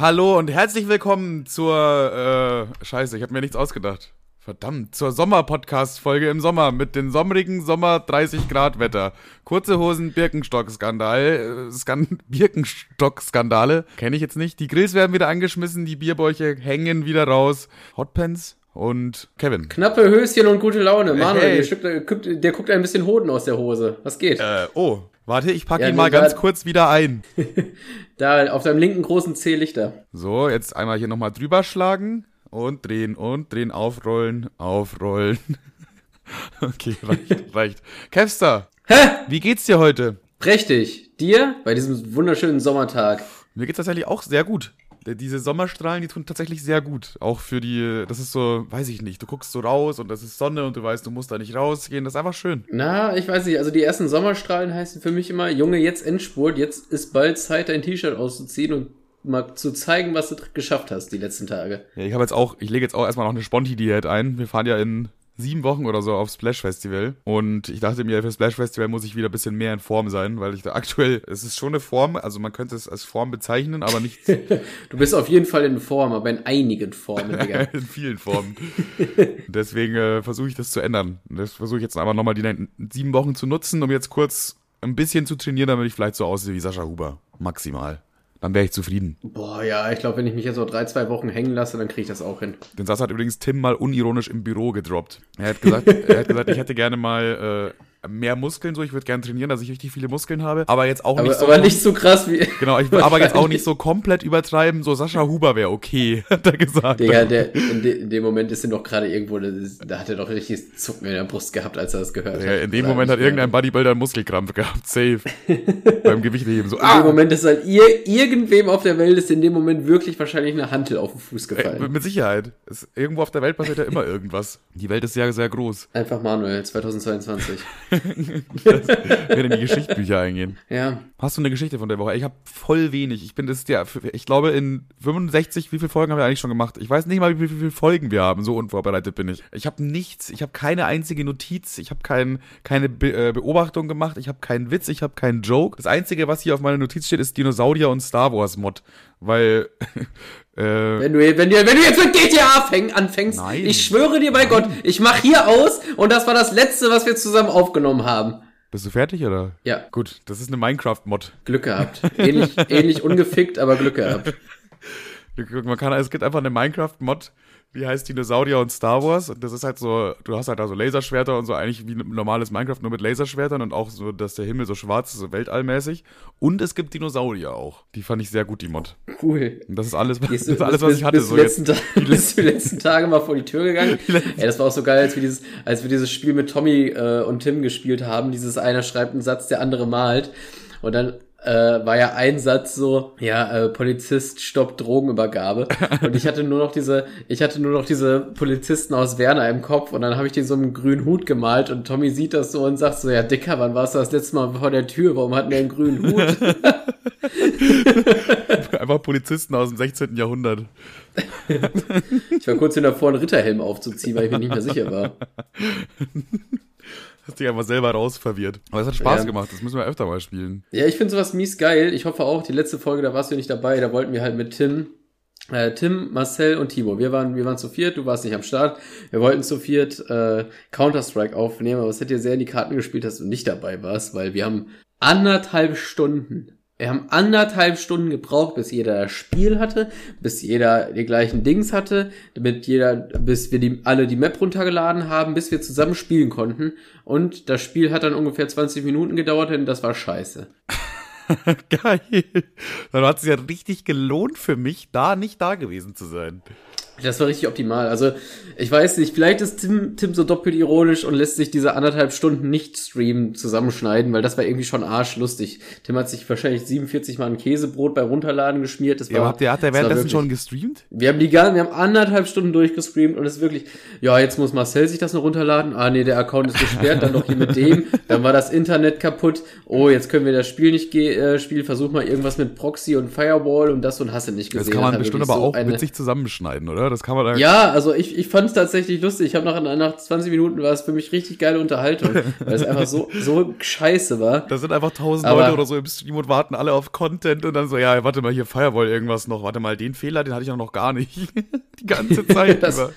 Hallo und herzlich willkommen zur äh, Scheiße, ich habe mir nichts ausgedacht. Verdammt, zur Sommer-Podcast-Folge im Sommer mit dem sommerigen Sommer 30 Grad Wetter. Kurze Hosen, Birkenstock-Skandal, äh, Skan Birkenstock-Skandale, kenne ich jetzt nicht. Die Grills werden wieder angeschmissen, die Bierbäuche hängen wieder raus. Hotpants und Kevin. Knappe Höschen und gute Laune. Manuel, hey. der, der, guckt ein bisschen Hoden aus der Hose. Was geht? Äh, oh, warte, ich packe ja, ihn mal ganz kurz wieder ein. da, auf deinem linken großen C Lichter. So, jetzt einmal hier nochmal drüber schlagen und drehen und drehen, aufrollen, aufrollen. okay, reicht, reicht. Kevster, Hä? wie geht's dir heute? Prächtig. Dir? Bei diesem wunderschönen Sommertag. Mir geht's tatsächlich auch sehr gut. Diese Sommerstrahlen, die tun tatsächlich sehr gut. Auch für die, das ist so, weiß ich nicht, du guckst so raus und das ist Sonne und du weißt, du musst da nicht rausgehen. Das ist einfach schön. Na, ich weiß nicht, also die ersten Sommerstrahlen heißen für mich immer, Junge, jetzt Endspurt, jetzt ist bald Zeit, dein T-Shirt auszuziehen und mal zu zeigen, was du geschafft hast die letzten Tage. Ja, ich habe jetzt auch, ich lege jetzt auch erstmal noch eine Sponti-Diät ein. Wir fahren ja in sieben Wochen oder so aufs Splash Festival. Und ich dachte mir, für Splash Festival muss ich wieder ein bisschen mehr in Form sein, weil ich da aktuell, es ist schon eine Form, also man könnte es als Form bezeichnen, aber nicht. du bist auf jeden Fall in Form, aber in einigen Formen, Digga. in vielen Formen. Deswegen äh, versuche ich das zu ändern. Das versuche ich jetzt aber nochmal die sieben Wochen zu nutzen, um jetzt kurz ein bisschen zu trainieren, damit ich vielleicht so aussehe wie Sascha Huber. Maximal dann wäre ich zufrieden. Boah, ja, ich glaube, wenn ich mich jetzt so drei, zwei Wochen hängen lasse, dann kriege ich das auch hin. Den Satz hat übrigens Tim mal unironisch im Büro gedroppt. Er hat gesagt, er hat gesagt ich hätte gerne mal äh, mehr Muskeln so. Ich würde gerne trainieren, dass ich richtig viele Muskeln habe. Aber jetzt auch aber, nicht so. Aber nicht so krass wie. Genau, ich will aber jetzt auch nicht so komplett übertreiben. So Sascha Huber wäre okay, hat er gesagt. Digga, der, in, de, in dem Moment ist er doch gerade irgendwo, da hat er doch richtig Zucken in der Brust gehabt, als er das gehört ja, hat. In dem Moment hat irgendein Bodybuilder einen Muskelkrampf gehabt. Safe. Beim Gewichtheben. So, in ah! dem Moment ist halt ihr, irgendwem auf der Welt ist in dem Moment wirklich wahrscheinlich eine Hantel auf den Fuß gefallen. Äh, mit Sicherheit. Es, irgendwo auf der Welt passiert ja immer irgendwas. Die Welt ist sehr, sehr groß. Einfach Manuel, 2022. wir in die Geschichtsbücher eingehen. Ja. Hast du eine Geschichte von der Woche? Ich habe voll wenig. Ich bin das ja, ich glaube in 65, wie viele Folgen haben wir eigentlich schon gemacht? Ich weiß nicht mal, wie, viele Folgen wir haben. So unvorbereitet bin ich. Ich habe nichts. Ich habe keine einzige Notiz. Ich habe kein, keine Be äh, Beobachtung gemacht. Ich habe keinen Witz. Ich habe keinen Joke. Das einzige, was hier auf meiner Notiz steht, ist Dinosaurier und Star Wars Mod, weil äh, wenn, du, wenn, du, wenn du jetzt mit GTA fäng, anfängst, Nein. ich schwöre dir bei Nein. Gott, ich mach hier aus und das war das letzte, was wir zusammen aufgenommen haben. Bist du fertig oder? Ja. Gut, das ist eine Minecraft-Mod. Glück gehabt. Ähnlich, ähnlich ungefickt, aber Glück gehabt. Man kann, es gibt einfach eine Minecraft-Mod, wie heißt Dinosaurier und Star Wars. Und das ist halt so, du hast halt da so Laserschwerter und so eigentlich wie ein normales Minecraft, nur mit Laserschwertern und auch so, dass der Himmel so schwarz ist, so weltallmäßig. Und es gibt Dinosaurier auch. Die fand ich sehr gut, die Mod. Cool. Und das ist alles, das ist alles was ich hatte. Bist, so letzten jetzt, bist du die letzten Tage mal vor die Tür gegangen? Ey, das war auch so geil, als wir dieses, als wir dieses Spiel mit Tommy äh, und Tim gespielt haben. Dieses einer schreibt einen Satz, der andere malt. Und dann äh, war ja ein Satz so, ja, äh, Polizist stoppt Drogenübergabe. Und ich hatte nur noch diese, ich hatte nur noch diese Polizisten aus Werner im Kopf und dann habe ich den so einen grünen Hut gemalt und Tommy sieht das so und sagt so, ja Dicker, wann warst du das letzte Mal vor der Tür? Warum hat der einen grünen Hut? Einfach Polizisten aus dem 16. Jahrhundert. ich war kurz davor, einen Ritterhelm aufzuziehen, weil ich mir nicht mehr sicher war. Hast dich einfach selber raus verwirrt. Aber es hat Spaß ja. gemacht, das müssen wir öfter mal spielen. Ja, ich finde sowas mies geil. Ich hoffe auch, die letzte Folge, da warst du nicht dabei, da wollten wir halt mit Tim, äh, Tim, Marcel und Timo. Wir waren, wir waren zu viert, du warst nicht am Start. Wir wollten zu viert äh, Counter-Strike aufnehmen, aber es hätte dir sehr in die Karten gespielt, dass du nicht dabei warst, weil wir haben anderthalb Stunden wir haben anderthalb Stunden gebraucht, bis jeder das Spiel hatte, bis jeder die gleichen Dings hatte, damit jeder, bis wir die, alle die Map runtergeladen haben, bis wir zusammen spielen konnten. Und das Spiel hat dann ungefähr 20 Minuten gedauert, denn das war scheiße. Geil. Dann hat es ja richtig gelohnt für mich, da nicht da gewesen zu sein. Das war richtig optimal. Also, ich weiß nicht, vielleicht ist Tim, Tim so doppelt ironisch und lässt sich diese anderthalb Stunden nicht streamen zusammenschneiden, weil das war irgendwie schon arschlustig. Tim hat sich wahrscheinlich 47 Mal ein Käsebrot bei Runterladen geschmiert. Das ja, war, habt ihr, hat der währenddessen schon gestreamt? Wir haben die gar, wir haben anderthalb Stunden durchgestreamt und es ist wirklich, ja, jetzt muss Marcel sich das noch runterladen. Ah, nee, der Account ist gesperrt, dann doch hier mit dem. Dann war das Internet kaputt. Oh, jetzt können wir das Spiel nicht äh, spielen. Versuch mal irgendwas mit Proxy und Firewall und das und hast du nicht gesehen. Das kann man bestimmt aber so auch witzig zusammenschneiden, oder? Oder? Das kann man da. Ja, also ich, ich fand es tatsächlich lustig. Ich habe nach, nach 20 Minuten war es für mich richtig geile Unterhaltung, weil es einfach so, so scheiße war. Da sind einfach tausend Leute oder so im Stream und warten alle auf Content und dann so, ja, warte mal, hier Firewall irgendwas noch. Warte mal, den Fehler, den hatte ich auch noch gar nicht. die ganze Zeit Das- über.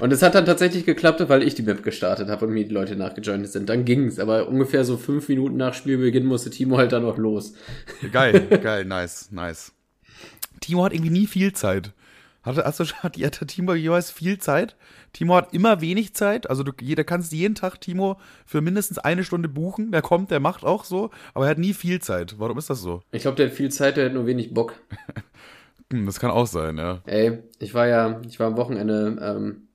Und es hat dann tatsächlich geklappt, weil ich die Map gestartet habe und mir die Leute nachgejoint sind. Dann ging's, aber ungefähr so fünf Minuten nach Spielbeginn musste Timo halt dann noch los. Geil, geil, nice, nice. Timo hat irgendwie nie viel Zeit. Hatte, hast du schon, hat, hat Timo jeweils viel Zeit? Timo hat immer wenig Zeit. Also du jeder kannst jeden Tag Timo für mindestens eine Stunde buchen. Der kommt, der macht auch so, aber er hat nie viel Zeit. Warum ist das so? Ich glaube, der hat viel Zeit, der hat nur wenig Bock. Hm, das kann auch sein, ja. Ey, ich war ja, ich war am Wochenende ähm,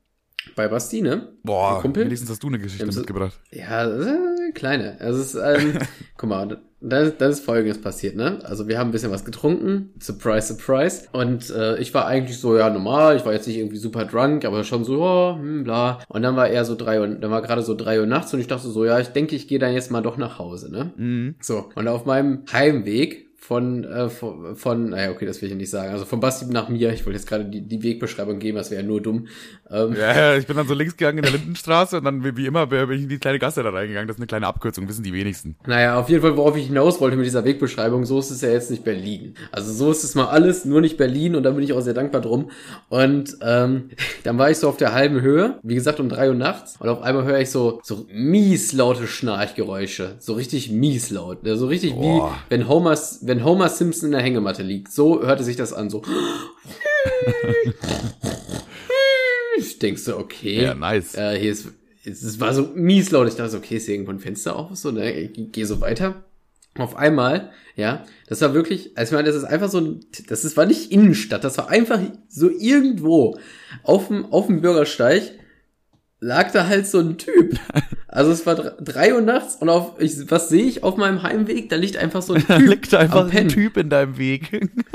bei Basti, ne? Boah, wenigstens hast du eine Geschichte mitgebracht. Ja, das ist eine kleine. Also es ist, ähm, guck mal, da ist, da ist folgendes passiert, ne? Also wir haben ein bisschen was getrunken, surprise, surprise. Und äh, ich war eigentlich so, ja, normal, ich war jetzt nicht irgendwie super drunk, aber schon so, ja, hm, bla. Und dann war er so drei Uhr, dann war gerade so drei Uhr nachts und ich dachte so, ja, ich denke, ich gehe dann jetzt mal doch nach Hause, ne? Mhm. So, und auf meinem Heimweg von, äh, von, von, naja, okay, das will ich nicht sagen. Also von Basti nach mir, ich wollte jetzt gerade die, die Wegbeschreibung geben, das wäre ja nur dumm. Ähm, Ja, ich bin dann so links gegangen in der Lindenstraße und dann, wie immer, bin ich in die kleine Gasse da reingegangen. Das ist eine kleine Abkürzung, wissen die wenigsten. Naja, auf jeden Fall, worauf ich hinaus wollte mit dieser Wegbeschreibung, so ist es ja jetzt nicht Berlin. Also so ist es mal alles, nur nicht Berlin und da bin ich auch sehr dankbar drum. Und ähm, dann war ich so auf der halben Höhe, wie gesagt um drei Uhr nachts und auf einmal höre ich so, so mies laute Schnarchgeräusche. So richtig mies laut. So richtig Boah. wie wenn Homer, wenn Homer Simpson in der Hängematte liegt. So hörte sich das an, so. Ich denkst so, okay. Ja, nice. Äh, hier ist, es war so mies laut. Ich dachte so, okay, ist hier irgendwo ein Fenster auf? So, ne? Ich geh so weiter. Auf einmal, ja, das war wirklich, also ich meine, das ist einfach so ein, das ist, war nicht Innenstadt, das war einfach so irgendwo auf dem, auf dem Bürgersteig lag da halt so ein Typ. Also es war dr- drei Uhr nachts und auf, ich, was sehe ich auf meinem Heimweg? Da liegt einfach so ein Da Typ. liegt einfach ein. Typ in deinem Weg.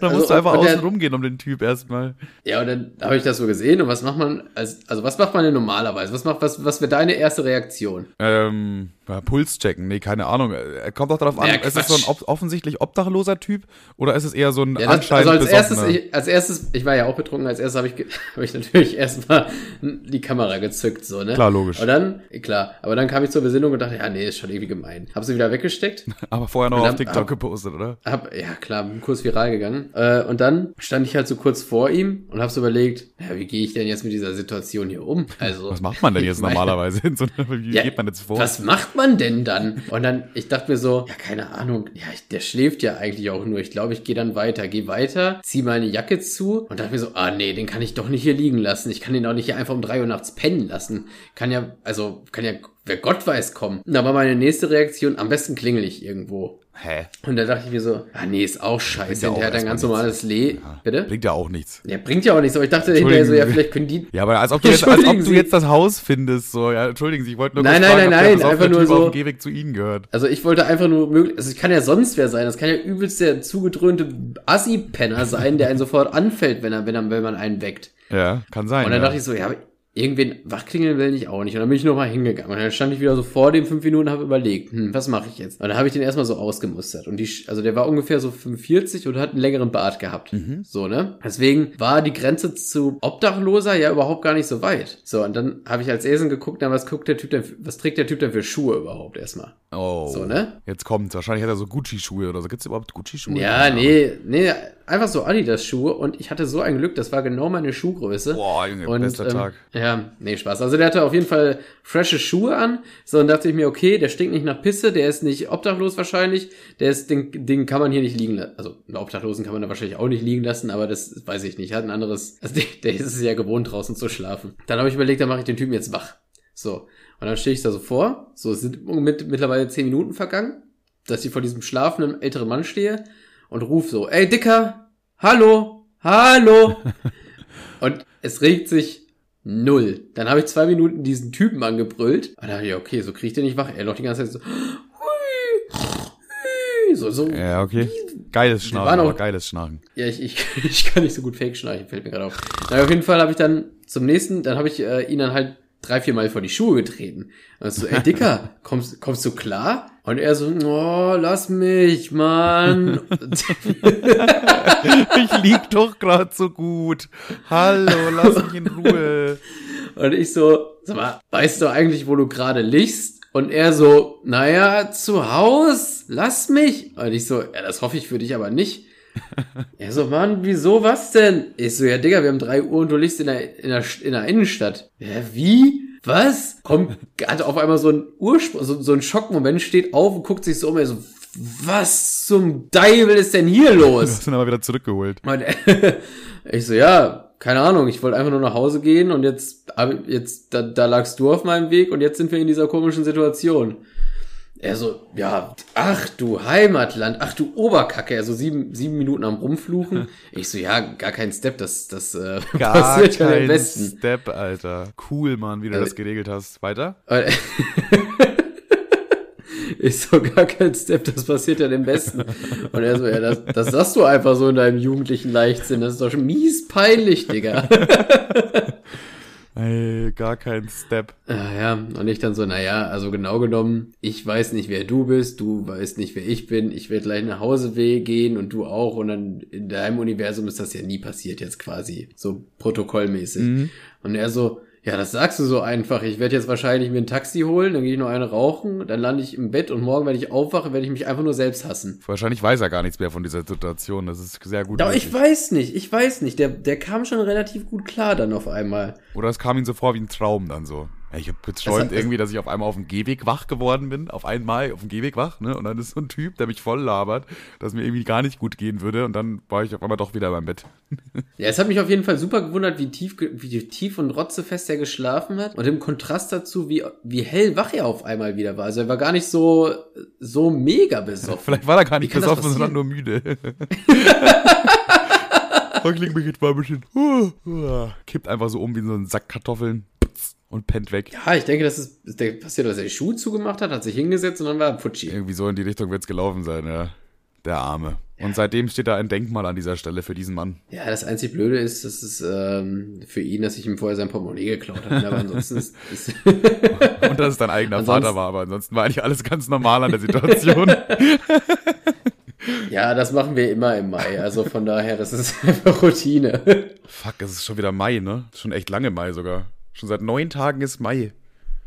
da Also, musst du einfach außen rumgehen um den Typ erstmal. Ja, und dann habe ich das so gesehen und was macht man, als, also was macht man denn normalerweise? Was macht, was, was wäre deine erste Reaktion? Ähm, Puls checken, nee, keine Ahnung. Er kommt doch darauf an, Ja, ist es so ein offensichtlich obdachloser Typ oder ist es eher so ein Ja, das, anscheinend also als erstes, ich, als erstes, ich war ja auch betrunken, als erstes habe ich, hab ich natürlich erstmal die Kamera gezückt, so, ne? Klar, logisch. Und dann, klar, aber dann kam ich zur Besinnung und dachte, ja, nee, ist schon irgendwie gemein. Hab sie wieder weggesteckt, Aber vorher noch Und auf dann- TikTok hab- gepostet, oder? hab, ja klar, bin kurz viral gegangen. Äh, und dann stand ich halt so kurz vor ihm und hab so überlegt, ja, wie gehe ich denn jetzt mit dieser Situation hier um? Also, Was macht man denn jetzt meine- normalerweise? In so einer, wie Ja, geht man jetzt vor? Was macht man denn dann? Und dann, ich dachte mir so, ja, keine Ahnung, ja, ich, der schläft ja eigentlich auch nur. Ich glaube, ich gehe dann weiter, gehe weiter, zieh meine Jacke zu und dachte mir so, ah nee, den kann ich doch nicht hier liegen lassen. Ich kann den auch nicht hier einfach um drei Uhr nachts pennen lassen. Kann ja, also, kann ja, wer Gott weiß, kommen. Und da war meine nächste Reaktion, am besten klingel ich irgendwo. Hä? Und da dachte ich mir so, ah nee, ist auch scheiße. ja der hat ein ganz normales Le... Bitte? Bringt ja auch nichts. Der bringt ja auch nichts, aber ich dachte hinterher so, ja, vielleicht können die Ja, aber als ob du jetzt, als ob du jetzt das Haus findest, so, ja, entschuldigen Sie, ich wollte nur Nein, nein, fragen, nein, nein, besoffene einfach nur so- auf dem Gehweg zu Ihnen gehört. Also ich wollte einfach nur möglich, also es kann ja sonst wer sein, das kann ja übelst der zugedröhnte Assi-Penner sein, der einen sofort anfällt, wenn er, wenn er, wenn man einen weckt. Ja, kann sein. Und dann ja. dachte ich so, ja, irgendwen wachklingeln will ich auch nicht. Und dann bin ich nochmal hingegangen. Und dann stand ich wieder so vor den fünf Minuten und habe überlegt, hm, was mache ich jetzt? Und dann habe ich den erstmal so ausgemustert. Und die, also der war ungefähr so 45 und hat einen längeren Bart gehabt. Mhm. So, ne? Deswegen war die Grenze zu Obdachloser ja überhaupt gar nicht so weit. So, und dann habe ich als Essen geguckt, na, was guckt der Typ denn, was trägt der Typ denn für Schuhe überhaupt erstmal? oh, So, ne? Jetzt kommt's. Wahrscheinlich hat er so Gucci-Schuhe oder so. Gibt's überhaupt Gucci-Schuhe? Ja, nee, nee, einfach so Adidas-Schuhe und ich hatte so ein Glück, das war genau meine Schuhgröße. Boah, Junge, und, bester ähm, Tag. Ja, nee, Spaß. Also der hatte auf jeden Fall frische Schuhe an. So, und dachte ich mir, okay, der stinkt nicht nach Pisse, der ist nicht obdachlos wahrscheinlich. Der ist, den, den kann man hier nicht liegen lassen. Also, einen Obdachlosen kann man da wahrscheinlich auch nicht liegen lassen, aber das weiß ich nicht. Hat ein anderes, also der, der ist es ja gewohnt, draußen zu schlafen. Dann habe ich überlegt, dann mache ich den Typen jetzt wach. So. Und dann stehe ich da so vor. So, es sind mit, mittlerweile zehn Minuten vergangen, dass ich vor diesem schlafenden älteren Mann stehe und ruf so, ey Dicker, hallo, hallo. und es regt sich null. Dann habe ich zwei Minuten diesen Typen angebrüllt. Und dann dachte ich, okay, so krieg ich den nicht wach. Er noch die ganze Zeit so, so, so. Ja, Ja, okay. Geiles Schnarchen, auch- aber geiles Schnarchen. ich, ich, ich kann nicht so gut Fake schnarchen, fällt mir gerade auf. Na, auf jeden Fall habe ich dann zum nächsten, dann habe ich äh, ihn dann halt drei, vier Mal vor die Schuhe getreten. Und so, ey Dicker, kommst, kommst du klar? Und er so, oh, lass mich, Mann. ich lieg doch grad so gut. Hallo, lass mich in Ruhe. Und ich so, sag mal, weißt du eigentlich, wo du gerade liegst? Und er so, naja, zu Haus, lass mich. Und ich so, ja, das hoffe ich für dich aber nicht. Er so, Mann, wieso, was denn? Ich so, ja, Digga, wir haben drei Uhr und du liegst in der, in der, in der Innenstadt. Ja, wie? Was? Kommt, hat auf einmal so ein Ursprung, so, so ein Schockmoment, steht auf und guckt sich so um, er so, was zum Deibel ist denn hier Du los? hast ihn aber wieder zurückgeholt. Und ich so, ja, keine Ahnung, ich wollte einfach nur nach Hause gehen und jetzt, jetzt da, da lagst du auf meinem Weg und jetzt sind wir in dieser komischen Situation. Er so, ja, ach du Heimatland, ach du Oberkacke, er so sieben, sieben Minuten am Rumfluchen. Ich so, ja, gar kein Step, das, das äh, Gar passiert schon am kein besten. Step, Alter. Cool, Mann, wie du Also- das geregelt hast. Weiter? Ich so, gar kein Step, das passiert ja dem Besten. Und er so, ja, das, das sagst du einfach so in deinem jugendlichen Leichtsinn. Das ist doch schon mies peinlich, Digga. Ey, gar kein Step. Ah, ja, und ich dann so, naja, also genau genommen, ich weiß nicht, wer du bist, du weißt nicht, wer ich bin, ich werde gleich nach Hause weh gehen und du auch und dann in deinem Universum ist das ja nie passiert jetzt quasi, so protokollmäßig. Und er so, ja, das sagst du so einfach, ich werde jetzt wahrscheinlich mir ein Taxi holen, dann gehe ich noch eine rauchen, dann lande ich im Bett und morgen, wenn ich aufwache, werde ich mich einfach nur selbst hassen. Wahrscheinlich weiß er gar nichts mehr von dieser Situation. Das ist sehr gut. Doch, ich weiß nicht, ich weiß nicht, der, der kam schon relativ gut klar dann auf einmal. Oder es kam ihm so vor wie ein Traum dann so. Ich habe geträumt das- irgendwie, dass ich auf einmal auf dem Gehweg wach geworden bin. Auf einmal auf dem Gehweg wach, ne? Und dann ist so ein Typ, der mich voll labert, dass mir irgendwie gar nicht gut gehen würde. Und dann war ich auf einmal doch wieder in meinem Bett. Ja, es hat mich auf jeden Fall super gewundert, wie tief, wie tief und rotzefest er geschlafen hat. Und im Kontrast dazu, wie, wie hellwach er auf einmal wieder war. Also er war gar nicht so, so mega besoffen. Vielleicht war er gar nicht besoffen, sondern nur müde. ich leg mich jetzt mal ein bisschen. Uh, uh, kippt einfach so um wie so ein Sack Kartoffeln und pennt weg. Ja, ich denke, das ist, ist der passiert, dass er die Schuhe zugemacht hat, hat sich hingesetzt und dann war er Putschi. Irgendwie so in die Richtung wird's gelaufen sein, ja. Der Arme. Und seitdem steht da ein Denkmal an dieser Stelle für diesen Mann. Ja, das einzig Blöde ist, das ist ähm, für ihn, dass ich ihm vorher sein Portemonnaie geklaut habe. Aber ansonsten ist, ist Und dass es dein eigener Ansonsten- Vater war, aber ansonsten war eigentlich alles ganz normal an der Situation. ja, das machen wir immer im Mai. Also von daher, das ist einfach Routine. Fuck, es ist schon wieder Mai, ne? Schon echt lange Mai sogar. Schon seit neun Tagen ist Mai.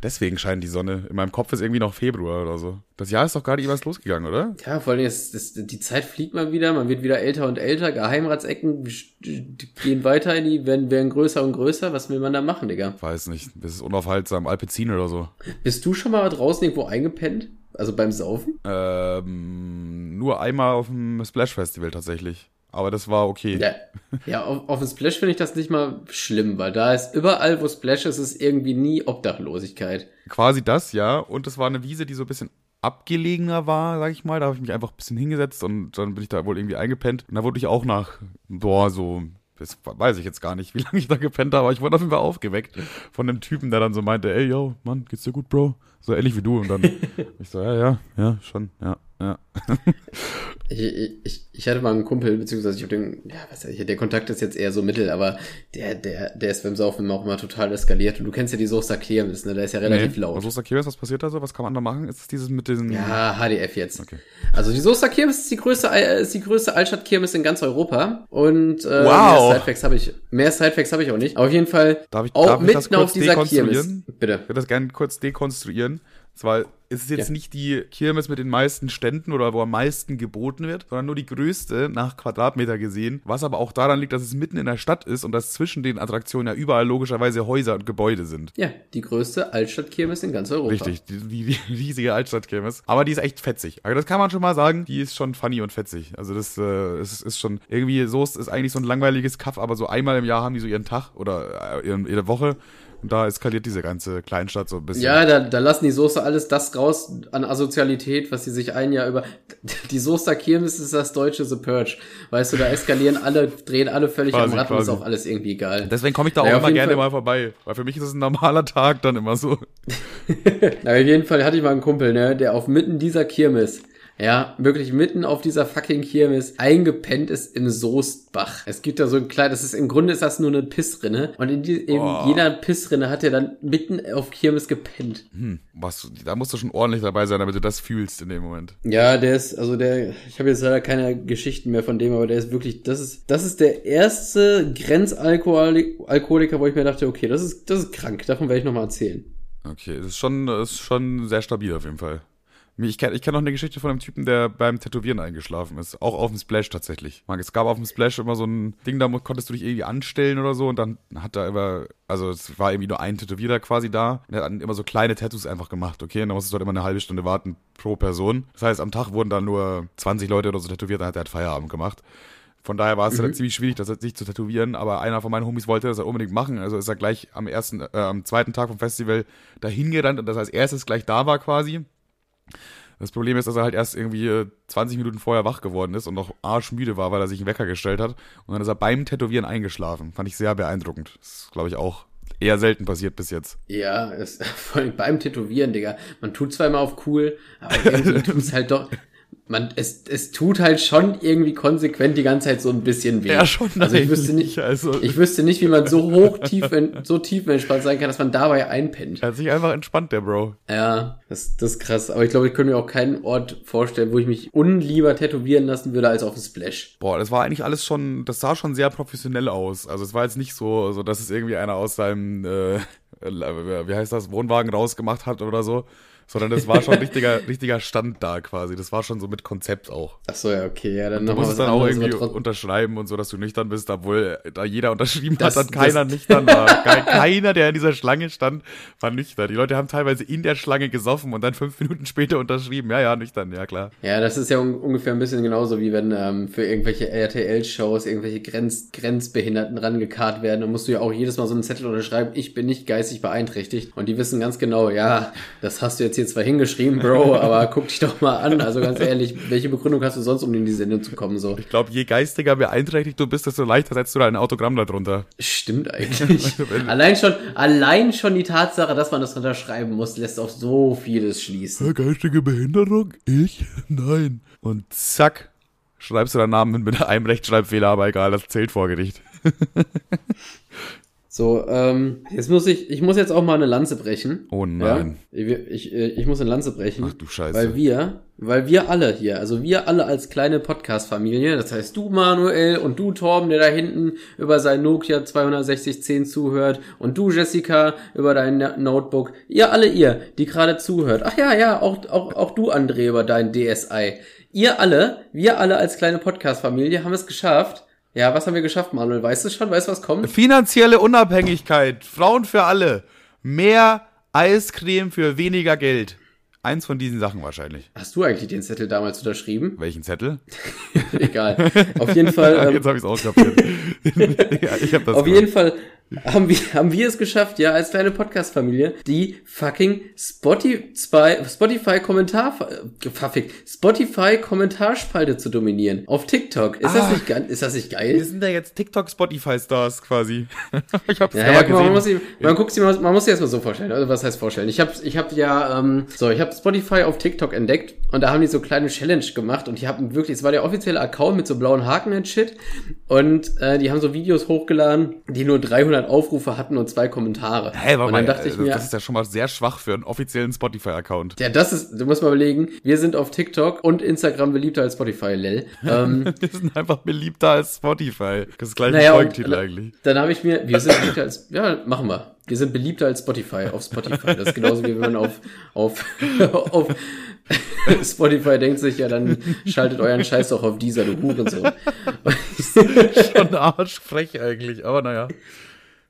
Deswegen scheint die Sonne. In meinem Kopf ist irgendwie noch Februar oder so. Das Jahr ist doch gerade erst losgegangen, oder? Ja, vor allem ist, ist, die Zeit fliegt mal wieder, man wird wieder älter und älter, Geheimratsecken gehen weiter in die, werden, werden größer und größer. Was will man da machen, Digga? Weiß nicht. Das ist unaufhaltsam. Alpezin oder so. Bist du schon mal draußen irgendwo eingepennt? Also beim Saufen? Ähm, nur einmal auf dem Splash Festival tatsächlich. Aber das war okay. Ja, ja auf, auf dem Splash finde ich das nicht mal schlimm, weil da ist überall, wo Splash ist, ist irgendwie nie Obdachlosigkeit. Quasi das, ja. Und es war eine Wiese, die so ein bisschen abgelegener war, sag ich mal. Da habe ich mich einfach ein bisschen hingesetzt und dann bin ich da wohl irgendwie eingepennt. Und da wurde ich auch nach, boah, so, das weiß ich jetzt gar nicht, wie lange ich da gepennt habe, aber ich wurde auf jeden Fall aufgeweckt von dem Typen, der dann so meinte, ey, yo, Mann, geht's dir gut, Bro? So ähnlich wie du. Und dann ich so, ja, ja, ja, schon, ja, ja. Ich, ich, ich hatte mal einen Kumpel, beziehungsweise ich habe den, ja, was weiß ich, der Kontakt ist jetzt eher so mittel, aber der, der, der ist beim Saufen immer auch immer total eskaliert. Und du kennst ja die Soße Kirmes, ne? Der ist ja relativ laut. Was ist da was passiert da so? Was kann man da machen? Ist es dieses mit diesen... Ja, HDF jetzt. Okay. Also die Soester Kirmes ist die größte, äh, ist die größte Altstadtkirmes in ganz Europa. Und äh, Wow. mehr Sidefacts habe ich, mehr Sidefacts habe ich auch nicht. Auf jeden Fall Darf ich- auch darf ich das mitten auf kurz dieser Kirmes. Bitte. Ich würde das gerne kurz dekonstruieren. Zwar ist es jetzt Ja. nicht die Kirmes mit den meisten Ständen oder wo am meisten geboten wird, sondern nur die größte nach Quadratmeter gesehen. Was aber auch daran liegt, dass es mitten in der Stadt ist und dass zwischen den Attraktionen ja überall logischerweise Häuser und Gebäude sind. Ja, die größte Altstadtkirmes in ganz Europa. Richtig, die, die, die riesige Altstadtkirmes. Aber die ist echt fetzig. Also das kann man schon mal sagen, die ist schon funny und fetzig. Also das äh, ist, ist schon irgendwie, so ist, ist eigentlich so ein langweiliges Kaff, aber so einmal im Jahr haben die so ihren Tag oder äh, ihre Woche. Und da eskaliert diese ganze Kleinstadt so ein bisschen. Ja, da, da lassen die Soester alles das raus an Asozialität, was sie sich ein Jahr über. Die Soester Kirmes ist das deutsche The Purge. Weißt du, da eskalieren alle, drehen alle völlig Quasi, am Rad und ist auch alles irgendwie egal. Deswegen komme ich da Naja, auch auf immer gerne Fall- mal vorbei. Weil für mich ist es ein normaler Tag dann immer so. Na, auf jeden Fall hatte ich mal einen Kumpel, ne, der auf mitten dieser Kirmes ja, wirklich mitten auf dieser fucking Kirmes eingepennt ist im Soestbach. Es gibt da so ein kleines, das ist im Grunde ist das nur eine Pissrinne und in, die, Oh. jeder Pissrinne hat er dann mitten auf Kirmes gepennt. Hm, was, da musst du schon ordentlich dabei sein, damit du das fühlst in dem Moment. Ja, der ist, also der, ich habe jetzt leider keine Geschichten mehr von dem, aber der ist wirklich, das ist, das ist der erste Grenzalkoholiker, wo ich mir dachte, okay, das ist, das ist krank, davon werde ich nochmal erzählen. Okay, das ist schon, das ist schon sehr stabil auf jeden Fall. Ich kenne ich kenn noch eine Geschichte von einem Typen, der beim Tätowieren eingeschlafen ist. Auch auf dem Splash tatsächlich. Man, es gab auf dem Splash immer so ein Ding, da konntest du dich irgendwie anstellen oder so und dann hat er immer, also es war irgendwie nur ein Tätowierer quasi da. Und er hat immer so kleine Tattoos einfach gemacht, okay? Und dann musstest du halt immer eine halbe Stunde warten pro Person. Das heißt, am Tag wurden dann nur 20 Leute oder so tätowiert, dann hat er halt Feierabend gemacht. Von daher war es dann ziemlich schwierig, das sich zu tätowieren, aber einer von meinen Homies wollte das halt unbedingt machen. Also ist er gleich am ersten, äh, am zweiten Tag vom Festival dahin gerannt und das als erstes gleich da war quasi. Das Problem ist, dass er halt erst irgendwie äh, 20 Minuten vorher wach geworden ist und noch arschmüde war, weil er sich einen Wecker gestellt hat. Und dann ist er beim Tätowieren eingeschlafen. Fand ich sehr beeindruckend. Das ist, glaube ich, auch eher selten passiert bis jetzt. Ja, es, vor allem beim Tätowieren, Digga. Man tut zwar immer auf cool, aber irgendwie tut es halt doch. Man, es, es tut halt schon irgendwie konsequent die ganze Zeit so ein bisschen weh. also ich wüsste nicht, Also, ich wüsste nicht, wie man so hoch tief, so tief entspannt sein kann, dass man dabei einpennt. er hat sich einfach entspannt, der Bro. Ja, das, das ist krass. Aber ich glaube, ich könnte mir auch keinen Ort vorstellen, wo ich mich unlieber tätowieren lassen würde als auf dem Splash. Boah, das war eigentlich alles schon, das sah schon sehr professionell aus. Also es war jetzt nicht so, so dass es irgendwie einer aus seinem, äh, wie heißt das, Wohnwagen rausgemacht hat oder so. Sondern das war schon richtiger, richtiger Stand da quasi. Das war schon so mit Konzept auch. Ach so, ja, okay. Ja, dann Du musst dann auch irgendwie unterschreiben und so, dass du nüchtern bist, obwohl da jeder unterschrieben Das- hat und keiner nüchtern war. Ke- keiner, der in dieser Schlange stand, war nüchtern. Die Leute haben teilweise in der Schlange gesoffen und dann fünf Minuten später unterschrieben. Ja, ja, nüchtern, ja klar. Ja, das ist ja un ungefähr ein bisschen genauso, wie wenn ähm, für irgendwelche RTL-Shows irgendwelche Grenz Grenzbehinderten rangekarrt werden. Dann musst du ja auch jedes Mal so einen Zettel unterschreiben, ich bin nicht geistig beeinträchtigt. Und die wissen ganz genau, ja, das hast du jetzt hier zwar hingeschrieben, Bro, aber guck dich doch mal an. Also ganz ehrlich, welche Begründung hast du sonst, um in die Sendung zu kommen? So, Ich glaube, je geistiger beeinträchtigt du bist, desto leichter setzt du da ein Autogramm da drunter. stimmt eigentlich. allein schon, allein schon die Tatsache, dass man das unterschreiben muss, lässt auf so vieles schließen. Geistige Behinderung? Ich? Nein. Und zack, schreibst du deinen Namen mit einem Rechtschreibfehler, aber egal, das zählt vor Gericht. So, ähm, jetzt muss ich, ich muss jetzt auch mal eine Lanze brechen. Oh nein. Ja? Ich, ich, äh, ich muss eine Lanze brechen. Ach du Scheiße. Weil wir, weil wir alle hier, also wir alle als kleine Podcast-Familie, das heißt du Manuel und du Torben, der da hinten über sein Nokia 26010 zuhört und du Jessica über dein Notebook, ihr alle ihr, die gerade zuhört. Ach ja, ja, auch, auch, auch du André über dein DSi. Ihr alle, wir alle als kleine Podcast-Familie haben es geschafft. Ja, was haben wir geschafft, Manuel? Weißt du schon? Weißt du, was kommt? Finanzielle Unabhängigkeit. Frauen für alle. Mehr Eiscreme für weniger Geld. Eins von diesen Sachen wahrscheinlich. Hast du eigentlich den Zettel damals unterschrieben? Welchen Zettel? Egal. Auf jeden Fall. Ähm, Jetzt habe ich es auch kapiert. ja, ich hab das Auf gehört. jeden Fall haben wir, haben wir es geschafft, ja, als kleine Podcast-Familie, die fucking Spotify, Spotify Kommentar, fuck, Spotify Kommentarspalte zu dominieren. Auf TikTok. Ist das Ah. nicht, ge- ist das nicht Wir geil? sind ja jetzt TikTok-Spotify-Stars quasi. ich hab's Ja, ja, mal, man gesehen. muss, sich, man guckt sich man muss sich erstmal so vorstellen. Also was heißt vorstellen? Ich habe, ich habe ja, ähm, so, ich habe Spotify auf TikTok entdeckt und da haben die so kleine Challenge gemacht und die haben wirklich, es war der offizielle Account mit so blauen Haken und Shit und äh, die haben so Videos hochgeladen, die nur 300 Aufrufe hatten und zwei Kommentare. Hä, warte und mal, dann dachte ich das, mir, das ist ja schon mal sehr schwach für einen offiziellen Spotify-Account. ja, das ist, du musst mal überlegen, wir sind auf TikTok und Instagram beliebter als Spotify, lel. Ähm, Wir sind einfach beliebter als Spotify. Das ist gleich Naja, ein Folgentitel eigentlich. dann habe ich mir, wir sind beliebter als, ja, machen wir. Wir sind beliebter als Spotify, auf Spotify. Das ist genauso wie wenn man auf, auf, auf Spotify denkt sich, ja, dann schaltet euren Scheiß doch auf dieser, du Hurensohn. Schon arschfrech eigentlich, aber naja.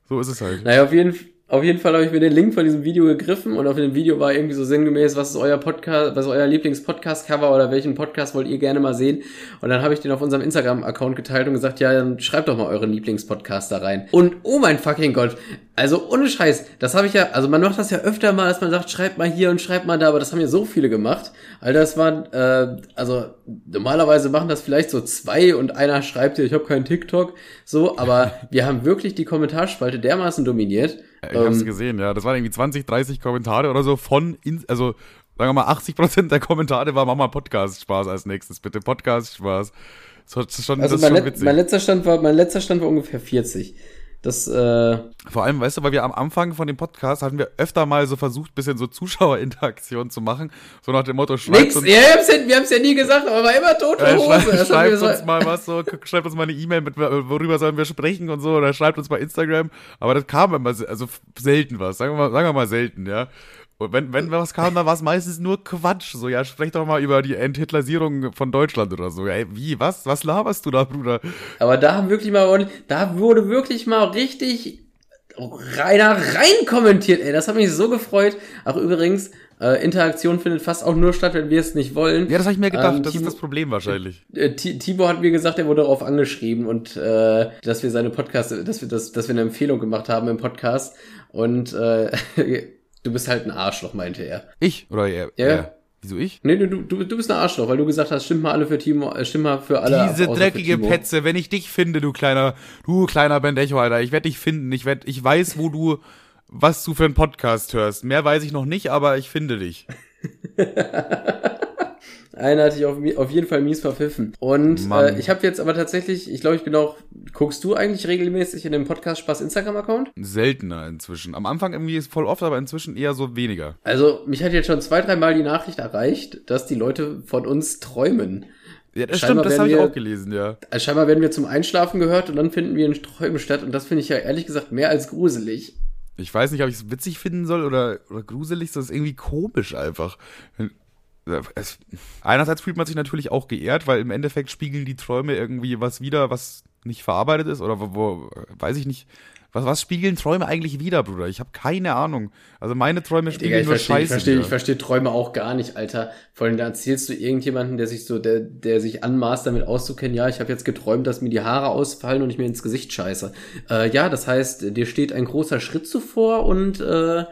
So ist es halt. Naja, auf jeden, auf jeden Fall habe ich mir den Link von diesem Video gegriffen und auf dem Video war irgendwie so sinngemäß, was ist euer Podcast, was ist euer Lieblings-Podcast-Cover oder welchen Podcast wollt ihr gerne mal sehen? Und dann habe ich den auf unserem Instagram-Account geteilt und gesagt, ja, dann schreibt doch mal euren Lieblings-Podcast da rein. Und oh mein fucking Gott, also ohne Scheiß, das habe ich ja, also man macht das ja öfter mal, dass man sagt, schreibt mal hier und schreibt mal da, aber das haben ja so viele gemacht. Alter, das waren, äh, also normalerweise machen das vielleicht so zwei und einer schreibt ja, ich habe keinen TikTok, so, aber wir haben wirklich die Kommentarspalte dermaßen dominiert. Ich hab's Ähm, gesehen, ja. Das waren irgendwie 20, 30 Kommentare oder so von, also sagen wir mal, 80% der Kommentare war, mach mal Podcast-Spaß als nächstes, bitte. Podcast-Spaß. Das ist schon, Also das ist mein, schon witzig. mein letzter Stand war, mein letzter Stand war ungefähr 40. Das, äh, Vor allem, weißt du, weil wir am Anfang von dem Podcast hatten wir öfter mal so versucht, bisschen so Zuschauerinteraktion zu machen. So nach dem Motto, schreibt nix. uns, Ja, wir wir haben's ja nie gesagt, aber war immer tote äh, Hose. haben schreibt so- uns mal was so, schreibt uns mal eine E-Mail mit, worüber sollen wir sprechen und so, oder schreibt uns bei Instagram. Aber das kam immer, also selten was, sagen wir mal, sagen wir mal selten, ja. Und wenn, wenn was kam, dann war es meistens nur Quatsch. So, ja, sprech doch mal über die Enthitlerisierung von Deutschland oder so. Ey, wie, was? Was laberst du da, Bruder? Aber da haben wirklich mal, da wurde wirklich mal richtig reiner rein kommentiert, ey. Das hat mich so gefreut. Ach, übrigens, äh, Interaktion findet fast auch nur statt, wenn wir es nicht wollen. Ja, das habe ich mir gedacht. Ähm, das Timo- ist das Problem wahrscheinlich. Äh, Ti- Tibor hat mir gesagt, er wurde darauf angeschrieben und äh, dass wir seine Podcast, dass wir das, dass wir eine Empfehlung gemacht haben im Podcast und äh, du bist halt ein Arschloch, meinte er. Ich? Oder er? Ja. er. Wieso ich? Nee, du, du, du bist ein Arschloch, weil du gesagt hast, stimmt mal alle für Timo, äh, stimmt mal für alle. Diese dreckige. Petze, wenn ich dich finde, du kleiner, du kleiner Bendecho, Alter, ich werde dich finden. Ich werd, ich weiß, wo du, was du für einen Podcast hörst. Mehr weiß ich noch nicht, aber ich finde dich. Einer hatte ich auf, auf jeden Fall mies verpfiffen. Und Mann. äh, ich habe jetzt aber tatsächlich, ich glaube, ich bin auch. Guckst du eigentlich regelmäßig in dem Podcast Spaß Instagram-Account? Seltener inzwischen. Am Anfang irgendwie ist voll oft, aber inzwischen eher so weniger. Also, mich hat jetzt schon zwei, dreimal die Nachricht erreicht, dass die Leute von uns träumen. Ja, das Scheinbar stimmt, das habe ich auch gelesen, ja. Also scheinbar werden wir zum Einschlafen gehört und dann finden wir in Träumen statt. Und das finde ich ja ehrlich gesagt mehr als gruselig. Ich weiß nicht, ob ich es witzig finden soll oder, oder gruselig, das ist irgendwie komisch einfach. Es, einerseits fühlt man sich natürlich auch geehrt, weil im Endeffekt spiegeln die Träume irgendwie was wieder, was nicht verarbeitet ist oder wo, wo weiß ich nicht. Was, was spiegeln Träume eigentlich wieder, Bruder? Ich habe keine Ahnung. Also meine Träume Digga, spiegeln ich nur verstehe, ich Scheiße. verstehe, ich verstehe Träume auch gar nicht, Alter. Vor allem, da erzählst du irgendjemanden, der sich so, der, der sich anmaßt, damit auszukennen, ja, ich habe jetzt geträumt, dass mir die Haare ausfallen und ich mir ins Gesicht scheiße. Äh, ja, das heißt, dir steht ein großer Schritt zuvor und äh,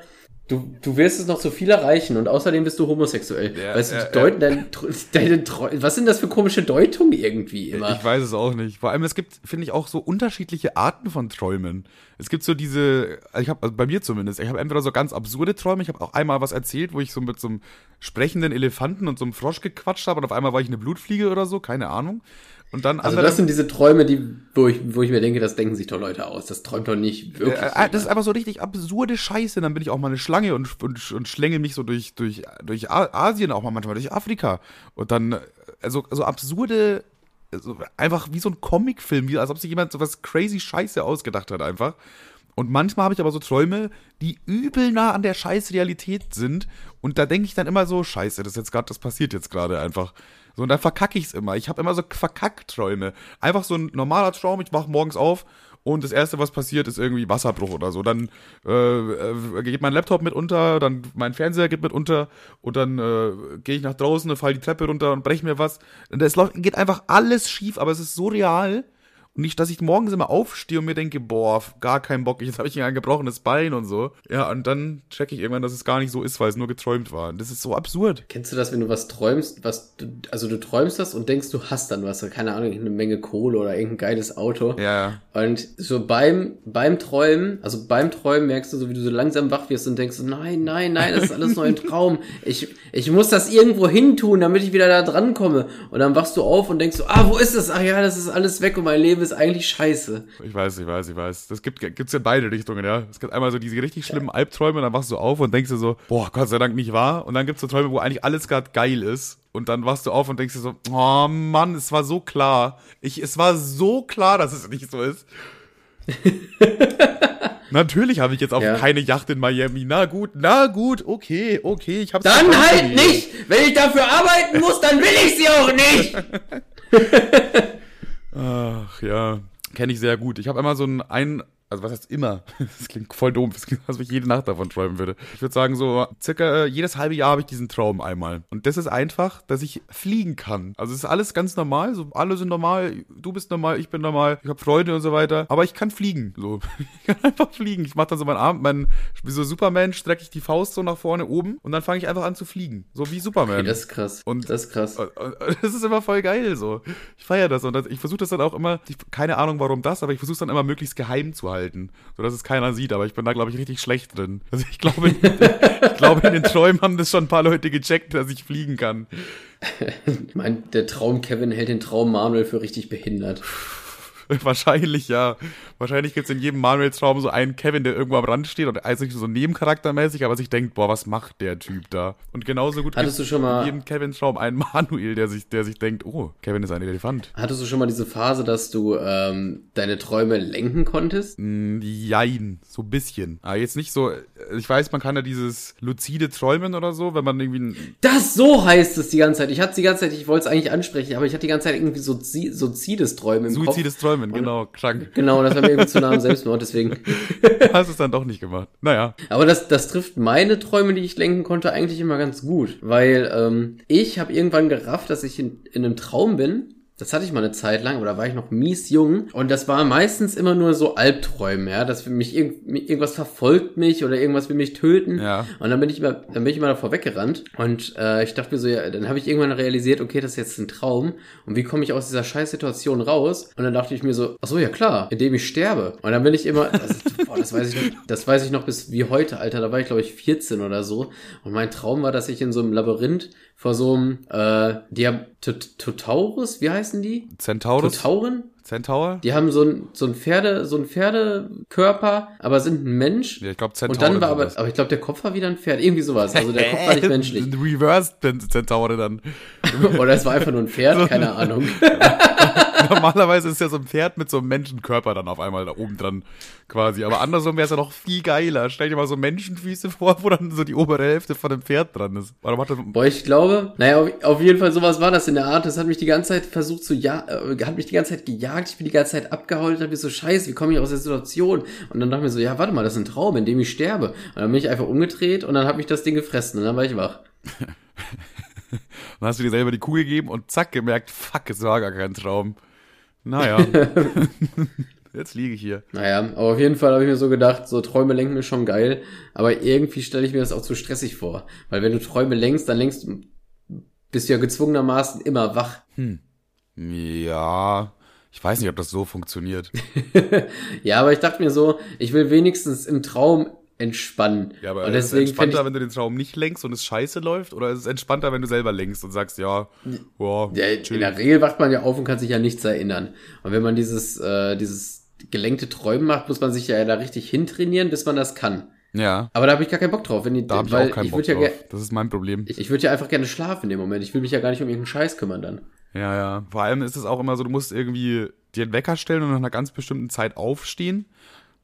du, du wirst es noch zu viel erreichen und außerdem bist du homosexuell. Ja, weißt du, ja, deuten dein, deine Träu- was sind das für komische Deutungen irgendwie immer? Ich weiß es auch nicht. Vor allem, es gibt, finde ich, auch so unterschiedliche Arten von Träumen. Es gibt so diese, ich habe, also bei mir zumindest, ich habe entweder so ganz absurde Träume, ich habe auch einmal was erzählt, wo ich so mit so einem sprechenden Elefanten und so einem Frosch gequatscht habe und auf einmal war ich eine Blutfliege oder so, keine Ahnung. Und dann also das sind diese Träume, die, wo ich, wo ich mir denke, das denken sich doch Leute aus. Das träumt doch nicht wirklich. äh, äh, das ist einfach so richtig absurde Scheiße. Dann bin ich auch mal eine Schlange und, und, und schlängel mich so durch, durch, durch Asien, auch mal manchmal durch Afrika. Und dann, äh, also, so absurde, so einfach wie so ein Comicfilm, wie als ob sich jemand so was crazy Scheiße ausgedacht hat einfach. Und manchmal habe ich aber so Träume, die übel nah an der scheiß Realität sind. Und da denke ich dann immer so, scheiße, das ist jetzt gerade, das passiert jetzt gerade einfach. So, und dann verkacke ich es immer. Ich habe immer so Verkackträume. Einfach so ein normaler Traum, ich wach morgens auf und das Erste, was passiert, ist irgendwie Wasserbruch oder so. Dann äh, äh, geht mein Laptop mit unter, dann mein Fernseher geht mit unter und dann äh, gehe ich nach draußen und fall die Treppe runter und breche mir was. Es geht einfach alles schief, aber es ist so real. Und nicht, dass ich morgens immer aufstehe und mir denke, boah, gar keinen Bock, jetzt habe ich ein gebrochenes Bein und so. Ja, und dann checke ich irgendwann, dass es gar nicht so ist, weil es nur geträumt war. Und das ist so absurd. Kennst du das, wenn du was träumst, was du, also du träumst das und denkst, du hast dann was, keine Ahnung, eine Menge Kohle oder irgendein geiles Auto. Ja, Und so beim, beim Träumen, also beim Träumen merkst du so, wie du so langsam wach wirst und denkst, nein, nein, nein, das ist alles nur ein Traum. Ich, ich muss das irgendwo hin tun, damit ich wieder da dran komme. Und dann wachst du auf und denkst so, ah, wo ist das? Ach ja, das ist alles weg und mein Leben ist eigentlich scheiße. Ich weiß, ich weiß, ich weiß. Das gibt gibt's in beide Richtungen, ja. Es gibt einmal so diese richtig schlimmen Albträume, dann wachst du auf und denkst dir so, boah, Gott sei Dank nicht wahr. Und dann gibt's so Träume, wo eigentlich alles gerade geil ist. Und dann wachst du auf und denkst dir so, oh Mann, es war so klar. Ich, es war so klar, dass es nicht so ist. Natürlich habe ich jetzt auch Ja. keine Yacht in Miami. Na gut, na gut, okay, okay, ich hab's Dann halt nicht! Wenn ich dafür arbeiten muss, dann will ich sie auch nicht! Ja, kenne ich sehr gut. Ich habe immer so ein, ein, also was heißt immer? Das klingt voll doof, das klingt, als ob ich jede Nacht davon träumen würde. Ich würde sagen, so circa äh, jedes halbe Jahr habe ich diesen Traum einmal. Und das ist einfach, dass ich fliegen kann. Also es ist alles ganz normal, so alle sind normal, du bist normal, ich bin normal, ich habe Freunde und so weiter, aber ich kann fliegen. So, ich kann einfach fliegen. Ich mache dann so meinen Arm, mein, wie so Superman, strecke ich die Faust so nach vorne oben und dann fange ich einfach an zu fliegen. So wie Superman. Okay, das ist krass. Und- das ist krass. Und- und- und Das ist immer voll geil so. Ich feiere das und das, ich versuche das dann auch immer, ich, keine Ahnung warum das, aber ich versuche es dann immer möglichst geheim zu halten. Halten, sodass es keiner sieht. Aber ich bin da, glaube ich, richtig schlecht drin. Also ich glaube, ich glaube, in den Träumen haben das schon ein paar Leute gecheckt, dass ich fliegen kann. ich meine, der Traum Kevin hält den Traum Manuel für richtig behindert. Wahrscheinlich, ja. Wahrscheinlich gibt es in jedem Manuel-Traum so einen Kevin, der irgendwo am Rand steht und eigentlich so nebencharaktermäßig, aber sich denkt, boah, was macht der Typ da? Und genauso gut Hattest du schon mal in jedem Kevin-Traum einen Manuel, der sich, der sich denkt, oh, Kevin ist ein Elefant. Hattest du schon mal diese Phase, dass du ähm, deine Träume lenken konntest? Mm, jein, so ein bisschen. Aber jetzt nicht so, ich weiß, man kann ja dieses luzide Träumen oder so, wenn man irgendwie... Das, so heißt es die ganze Zeit. Ich hatte die ganze Zeit, ich wollte es eigentlich ansprechen, aber ich hatte die ganze Zeit irgendwie so suizides Träumen im Suizides. Träumen, genau, krank. Genau, das war mir irgendwie zu nah am Selbstmord, deswegen. Hast es dann doch nicht gemacht. Naja. Aber das, das trifft meine Träume, die ich lenken konnte, eigentlich immer ganz gut. Weil ähm, ich habe irgendwann gerafft, dass ich in, in einem Traum bin das hatte ich mal eine Zeit lang, aber da war ich noch mies jung. Und das war meistens immer nur so Albträume, ja, dass mich irg irgendwas verfolgt mich oder irgendwas will mich töten. Ja. Und dann bin ich immer, dann bin ich immer davor weggerannt. Und äh, ich dachte mir so, ja, dann habe ich irgendwann realisiert, okay, das ist jetzt ein Traum. Und wie komme ich aus dieser Scheißsituation raus? Und dann dachte ich mir so, ach so, ja klar, indem ich sterbe. Und dann bin ich immer, das, boah, das weiß ich noch, das weiß ich noch bis wie heute, Alter. Da war ich, glaube ich, 14 oder so. Und mein Traum war, dass ich in so einem Labyrinth vor so einem äh, Diatotaurus, wie heißen die? Centaurus? Totauren? Centaur? Die haben so ein, so ein Pferde, so ein Pferdekörper, aber sind ein Mensch. Ja, ich glaube Centaur. Und dann war aber, aber ich glaube, der Kopf war wieder ein Pferd. Irgendwie sowas. Also der Kopf war nicht menschlich. Reversed Centaure dann. Oder es war einfach nur ein Pferd, keine Ahnung. Normalerweise ist ja so ein Pferd mit so einem Menschenkörper dann auf einmal da oben dran quasi. Aber andersrum wäre es ja noch viel geiler. Stell dir mal so Menschenfüße vor, wo dann so die obere Hälfte von dem Pferd dran ist. Oder macht das Boah, ich glaube, naja, auf, auf, jeden Fall sowas war das in der Art. Das hat mich die ganze Zeit versucht zu ja, äh, hat mich die ganze Zeit gejagt. Ich bin die ganze Zeit abgeholt, hab mir so scheiße, wie komme ich aus der Situation? Und dann dachte ich mir so, ja, warte mal, das ist ein Traum, in dem ich sterbe. Und dann bin ich einfach umgedreht und dann habe ich das Ding gefressen und dann war ich wach. dann hast du dir selber die Kuh gegeben und zack gemerkt, fuck, es war gar kein Traum. Naja. Jetzt liege ich hier. Naja, aber auf jeden Fall habe ich mir so gedacht, so Träume lenken ist schon geil, aber irgendwie stelle ich mir das auch zu stressig vor. Weil wenn du Träume lenkst, dann lenkst bist du ja gezwungenermaßen immer wach. Hm. Ja, ich weiß nicht, ob das so funktioniert. ja, aber ich dachte mir so, ich will wenigstens im Traum entspannen. Ja, aber und ist es entspannter, ich, wenn du den Traum nicht lenkst und es scheiße läuft? Oder ist es entspannter, wenn du selber lenkst und sagst, ja, boah, ja In der Regel wacht man ja auf und kann sich ja nichts erinnern. Und wenn man dieses, äh, dieses gelenkte Träumen macht, muss man sich ja da richtig hintrainieren, bis man das kann. Ja. Aber da habe ich gar keinen Bock drauf. Wenn die, da habe ich auch keinen ich Bock drauf. Ja das ist mein Problem. Ich, ich würde ja einfach gerne schlafen in dem Moment. Ich will mich ja gar nicht um irgendeinen Scheiß kümmern dann. Ja, ja. Vor allem ist es auch immer so, du musst irgendwie dir einen Wecker stellen und nach einer ganz bestimmten Zeit aufstehen.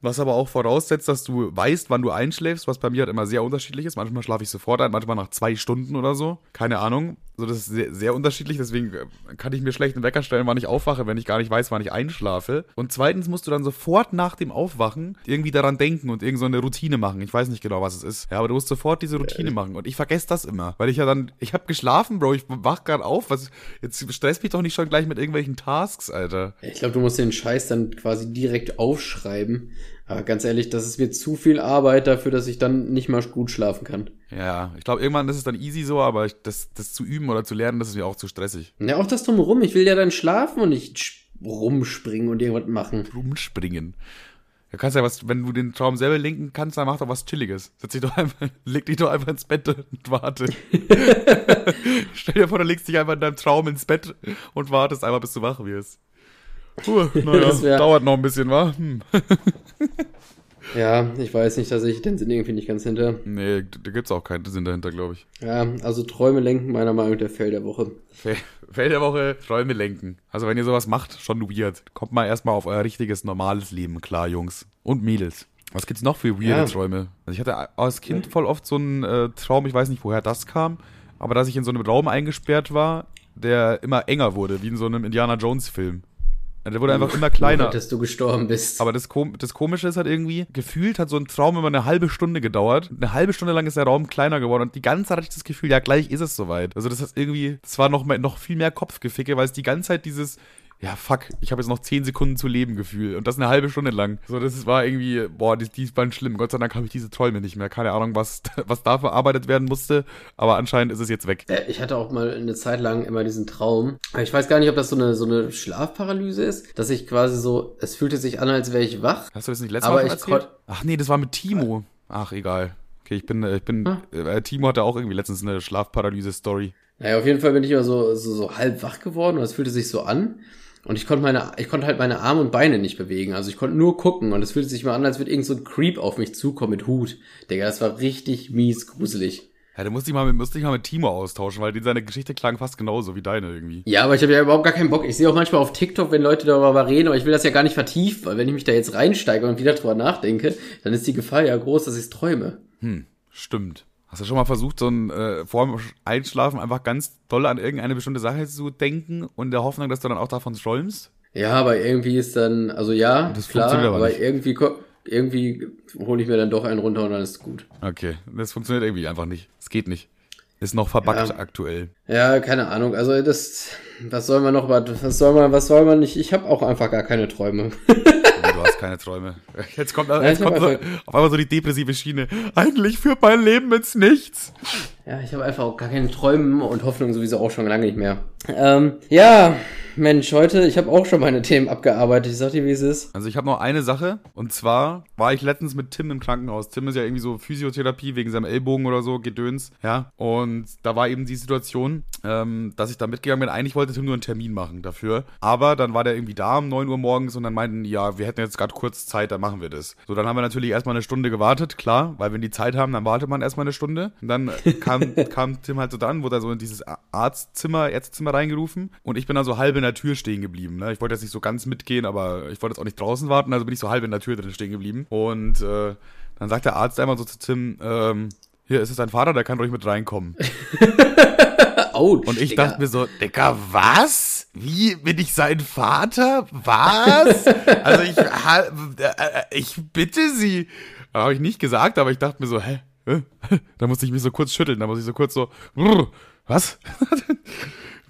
Was aber auch voraussetzt, dass du weißt, wann du einschläfst, was bei mir halt immer sehr unterschiedlich ist. Manchmal schlafe ich sofort ein, manchmal nach zwei Stunden oder so. Keine Ahnung. Also das ist sehr, sehr unterschiedlich, deswegen äh, kann ich mir schlecht einen Wecker stellen, wann ich aufwache, wenn ich gar nicht weiß, wann ich einschlafe. Und zweitens musst du dann sofort nach dem Aufwachen irgendwie daran denken und irgend so Routine machen. Ich weiß nicht genau, was es ist. Ja, aber du musst sofort diese Routine machen. Und ich vergesse das immer, weil ich ja dann, ich habe geschlafen, Bro, ich wach gerade auf. Was, jetzt stresst mich doch nicht schon gleich mit irgendwelchen Tasks, Alter. Ich glaube, du musst den Scheiß dann quasi direkt aufschreiben. Aber ganz ehrlich, das ist mir zu viel Arbeit dafür, dass ich dann nicht mal gut schlafen kann. Ja, ich glaube, irgendwann ist es dann easy so, aber ich, das, das zu üben oder zu lernen, das ist mir auch zu stressig. Ja, auch das drumherum. Ich will ja dann schlafen und nicht rumspringen und irgendwas machen. Rumspringen. Du kannst ja was, wenn du den Traum selber lenken kannst, dann mach doch was Chilliges. Setz dich doch einfach, leg dich doch einfach ins Bett und warte. Stell dir vor, du legst dich einfach in deinem Traum ins Bett und wartest einfach, bis du wach wirst. Puh, naja, dauert noch ein bisschen, wa? Hm. ja, ich weiß nicht, dass ich den Sinn irgendwie nicht ganz hinter. Nee, da gibt's auch keinen Sinn dahinter, glaube ich. Ja, also Träume lenken, meiner Meinung nach der Fell der Woche. Fell der Woche, Träume lenken. Also wenn ihr sowas macht, schon weird. Kommt mal erstmal auf euer richtiges, normales Leben klar, Jungs. Und Mädels. Was gibt's noch für weirde ja. Träume? Also ich hatte als Kind voll oft so einen äh, Traum, ich weiß nicht, woher das kam, aber dass ich in so einem Raum eingesperrt war, der immer enger wurde, wie in so einem Indiana Jones Film. Der wurde einfach immer kleiner. Dass du gestorben bist. Aber das, Kom das Komische ist halt irgendwie, gefühlt hat so ein Traum immer eine halbe Stunde gedauert. Eine halbe Stunde lang ist der Raum kleiner geworden und die ganze Zeit hatte ich das Gefühl, ja, gleich ist es soweit. Also das ist irgendwie, das war noch, mehr, noch viel mehr Kopfgeficke, weil es die ganze Zeit dieses ja, fuck, ich habe jetzt noch 10 Sekunden zu leben gefühlt und das eine halbe Stunde lang. So, das war irgendwie, boah, die, die waren schlimm. Gott sei Dank habe ich diese Träume nicht mehr. Keine Ahnung, was, was da verarbeitet werden musste, aber anscheinend ist es jetzt weg. Äh, Ich hatte auch mal eine Zeit lang immer diesen Traum. Ich weiß gar nicht, ob das so eine, so eine Schlafparalyse ist, dass ich quasi so, es fühlte sich an, als wäre ich wach. Hast du das nicht letztes Mal erzählt? Ach nee, das war mit Timo. Ach, egal. Okay, ich bin, äh, ich bin, Hm? äh, Timo hatte auch irgendwie letztens eine Schlafparalyse-Story. Naja, auf jeden Fall bin ich immer so, so, so halb wach geworden und es fühlte sich so an. Und ich konnte meine, ich konnte halt meine Arme und Beine nicht bewegen. Also ich konnte nur gucken und es fühlte sich mal an, als würde irgend so ein Creep auf mich zukommen mit Hut. Digga, das war richtig mies gruselig. Ja, da musste ich mal mit, musste ich mal mit Timo austauschen, weil die, seine Geschichte klang fast genauso wie deine irgendwie. Ja, aber ich habe ja überhaupt gar keinen Bock. Ich sehe auch manchmal auf TikTok, wenn Leute darüber reden, aber ich will das ja gar nicht vertiefen, weil wenn ich mich da jetzt reinsteige und wieder drüber nachdenke, dann ist die Gefahr ja groß, dass ich träume. Hm, stimmt. Hast du schon mal versucht, so ein äh, vor dem Einschlafen einfach ganz doll an irgendeine bestimmte Sache zu denken und der Hoffnung, dass du dann auch davon träumst? Ja, aber irgendwie ist dann, also ja, Das klar, aber aber irgendwie, irgendwie hole ich mir dann doch einen runter und dann ist gut. Okay, das funktioniert irgendwie einfach nicht. Es geht nicht. Ist noch verbuggt Ja. aktuell. Ja, keine Ahnung. Also das, was soll man noch, was soll man, was soll man nicht? Ich habe auch einfach gar keine Träume. Keine Träume. Jetzt kommt, Ja, jetzt kommt so, auf einmal so die depressive Schiene. Eigentlich führt mein Leben ins Nichts. Ja, ich habe einfach auch gar keine Träume und Hoffnung sowieso auch schon lange nicht mehr. Ähm, ja, Mensch, heute, ich habe auch schon meine Themen abgearbeitet. Ich sag dir, wie es ist. Also ich habe noch eine Sache und zwar war ich letztens mit Tim im Krankenhaus. Tim ist ja irgendwie so Physiotherapie wegen seinem Ellbogen oder so, Gedöns, ja. Und da war eben die Situation, ähm, dass ich da mitgegangen bin. Eigentlich wollte Tim nur einen Termin machen dafür, aber dann war der irgendwie da um 9 Uhr morgens und dann meinten, ja, wir hätten jetzt gerade kurz Zeit, dann machen wir das. So, dann haben wir natürlich erstmal eine Stunde gewartet, klar, weil wenn die Zeit haben, dann wartet man erstmal eine Stunde. Und dann kam, kam Tim halt so dann, wurde er so in dieses Arztzimmer, Ärztezimmer reingerufen und ich bin da so halb in der Tür stehen geblieben. Ne? Ich wollte jetzt nicht so ganz mitgehen, aber ich wollte jetzt auch nicht draußen warten, also bin ich so halb in der Tür drin stehen geblieben. Und äh, dann sagt der Arzt einmal so zu Tim, ähm, hier ist es dein Vater, der kann ruhig mit reinkommen. Autsch, Und ich Digga. dachte mir so, Digga, was? Wie bin ich sein Vater? Was? also ich, äh, ich bitte Sie. Habe ich nicht gesagt, aber ich dachte mir so, hä? Da musste ich mich so kurz schütteln, da musste ich so kurz so, was?